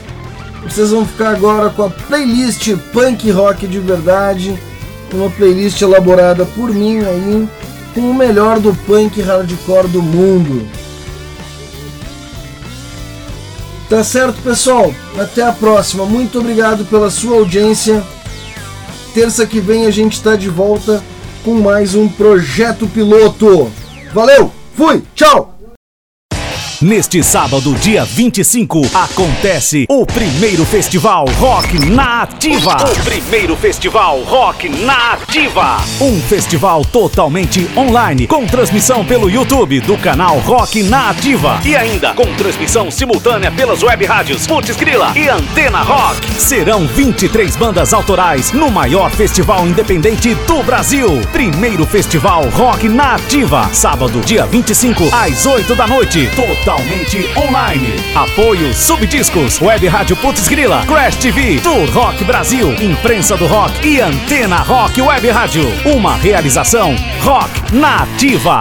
Vocês vão ficar agora com a playlist Punk Rock de verdade, uma playlist elaborada por mim aí, com o melhor do punk hardcore do mundo. Tá certo, pessoal? Até a próxima. Muito obrigado pela sua audiência. Terça que vem a gente está de volta com mais um projeto piloto. Valeu, fui, tchau! Neste sábado, dia 25, acontece o primeiro festival Rock na Ativa. O primeiro festival Rock na Ativa. Um festival totalmente online, com transmissão pelo YouTube do canal Rock na Ativa. E ainda com transmissão simultânea pelas web rádios Grila e Antena Rock. Serão 23 bandas autorais no maior festival independente do Brasil. Primeiro festival Rock na Ativa. Sábado, dia 25, às 8 da noite. Total totalmente online. Apoio Subdiscos, Web Rádio Putz Grila, Crash TV, Tour Rock Brasil, Imprensa do Rock e Antena Rock Web Rádio. Uma realização Rock Nativa.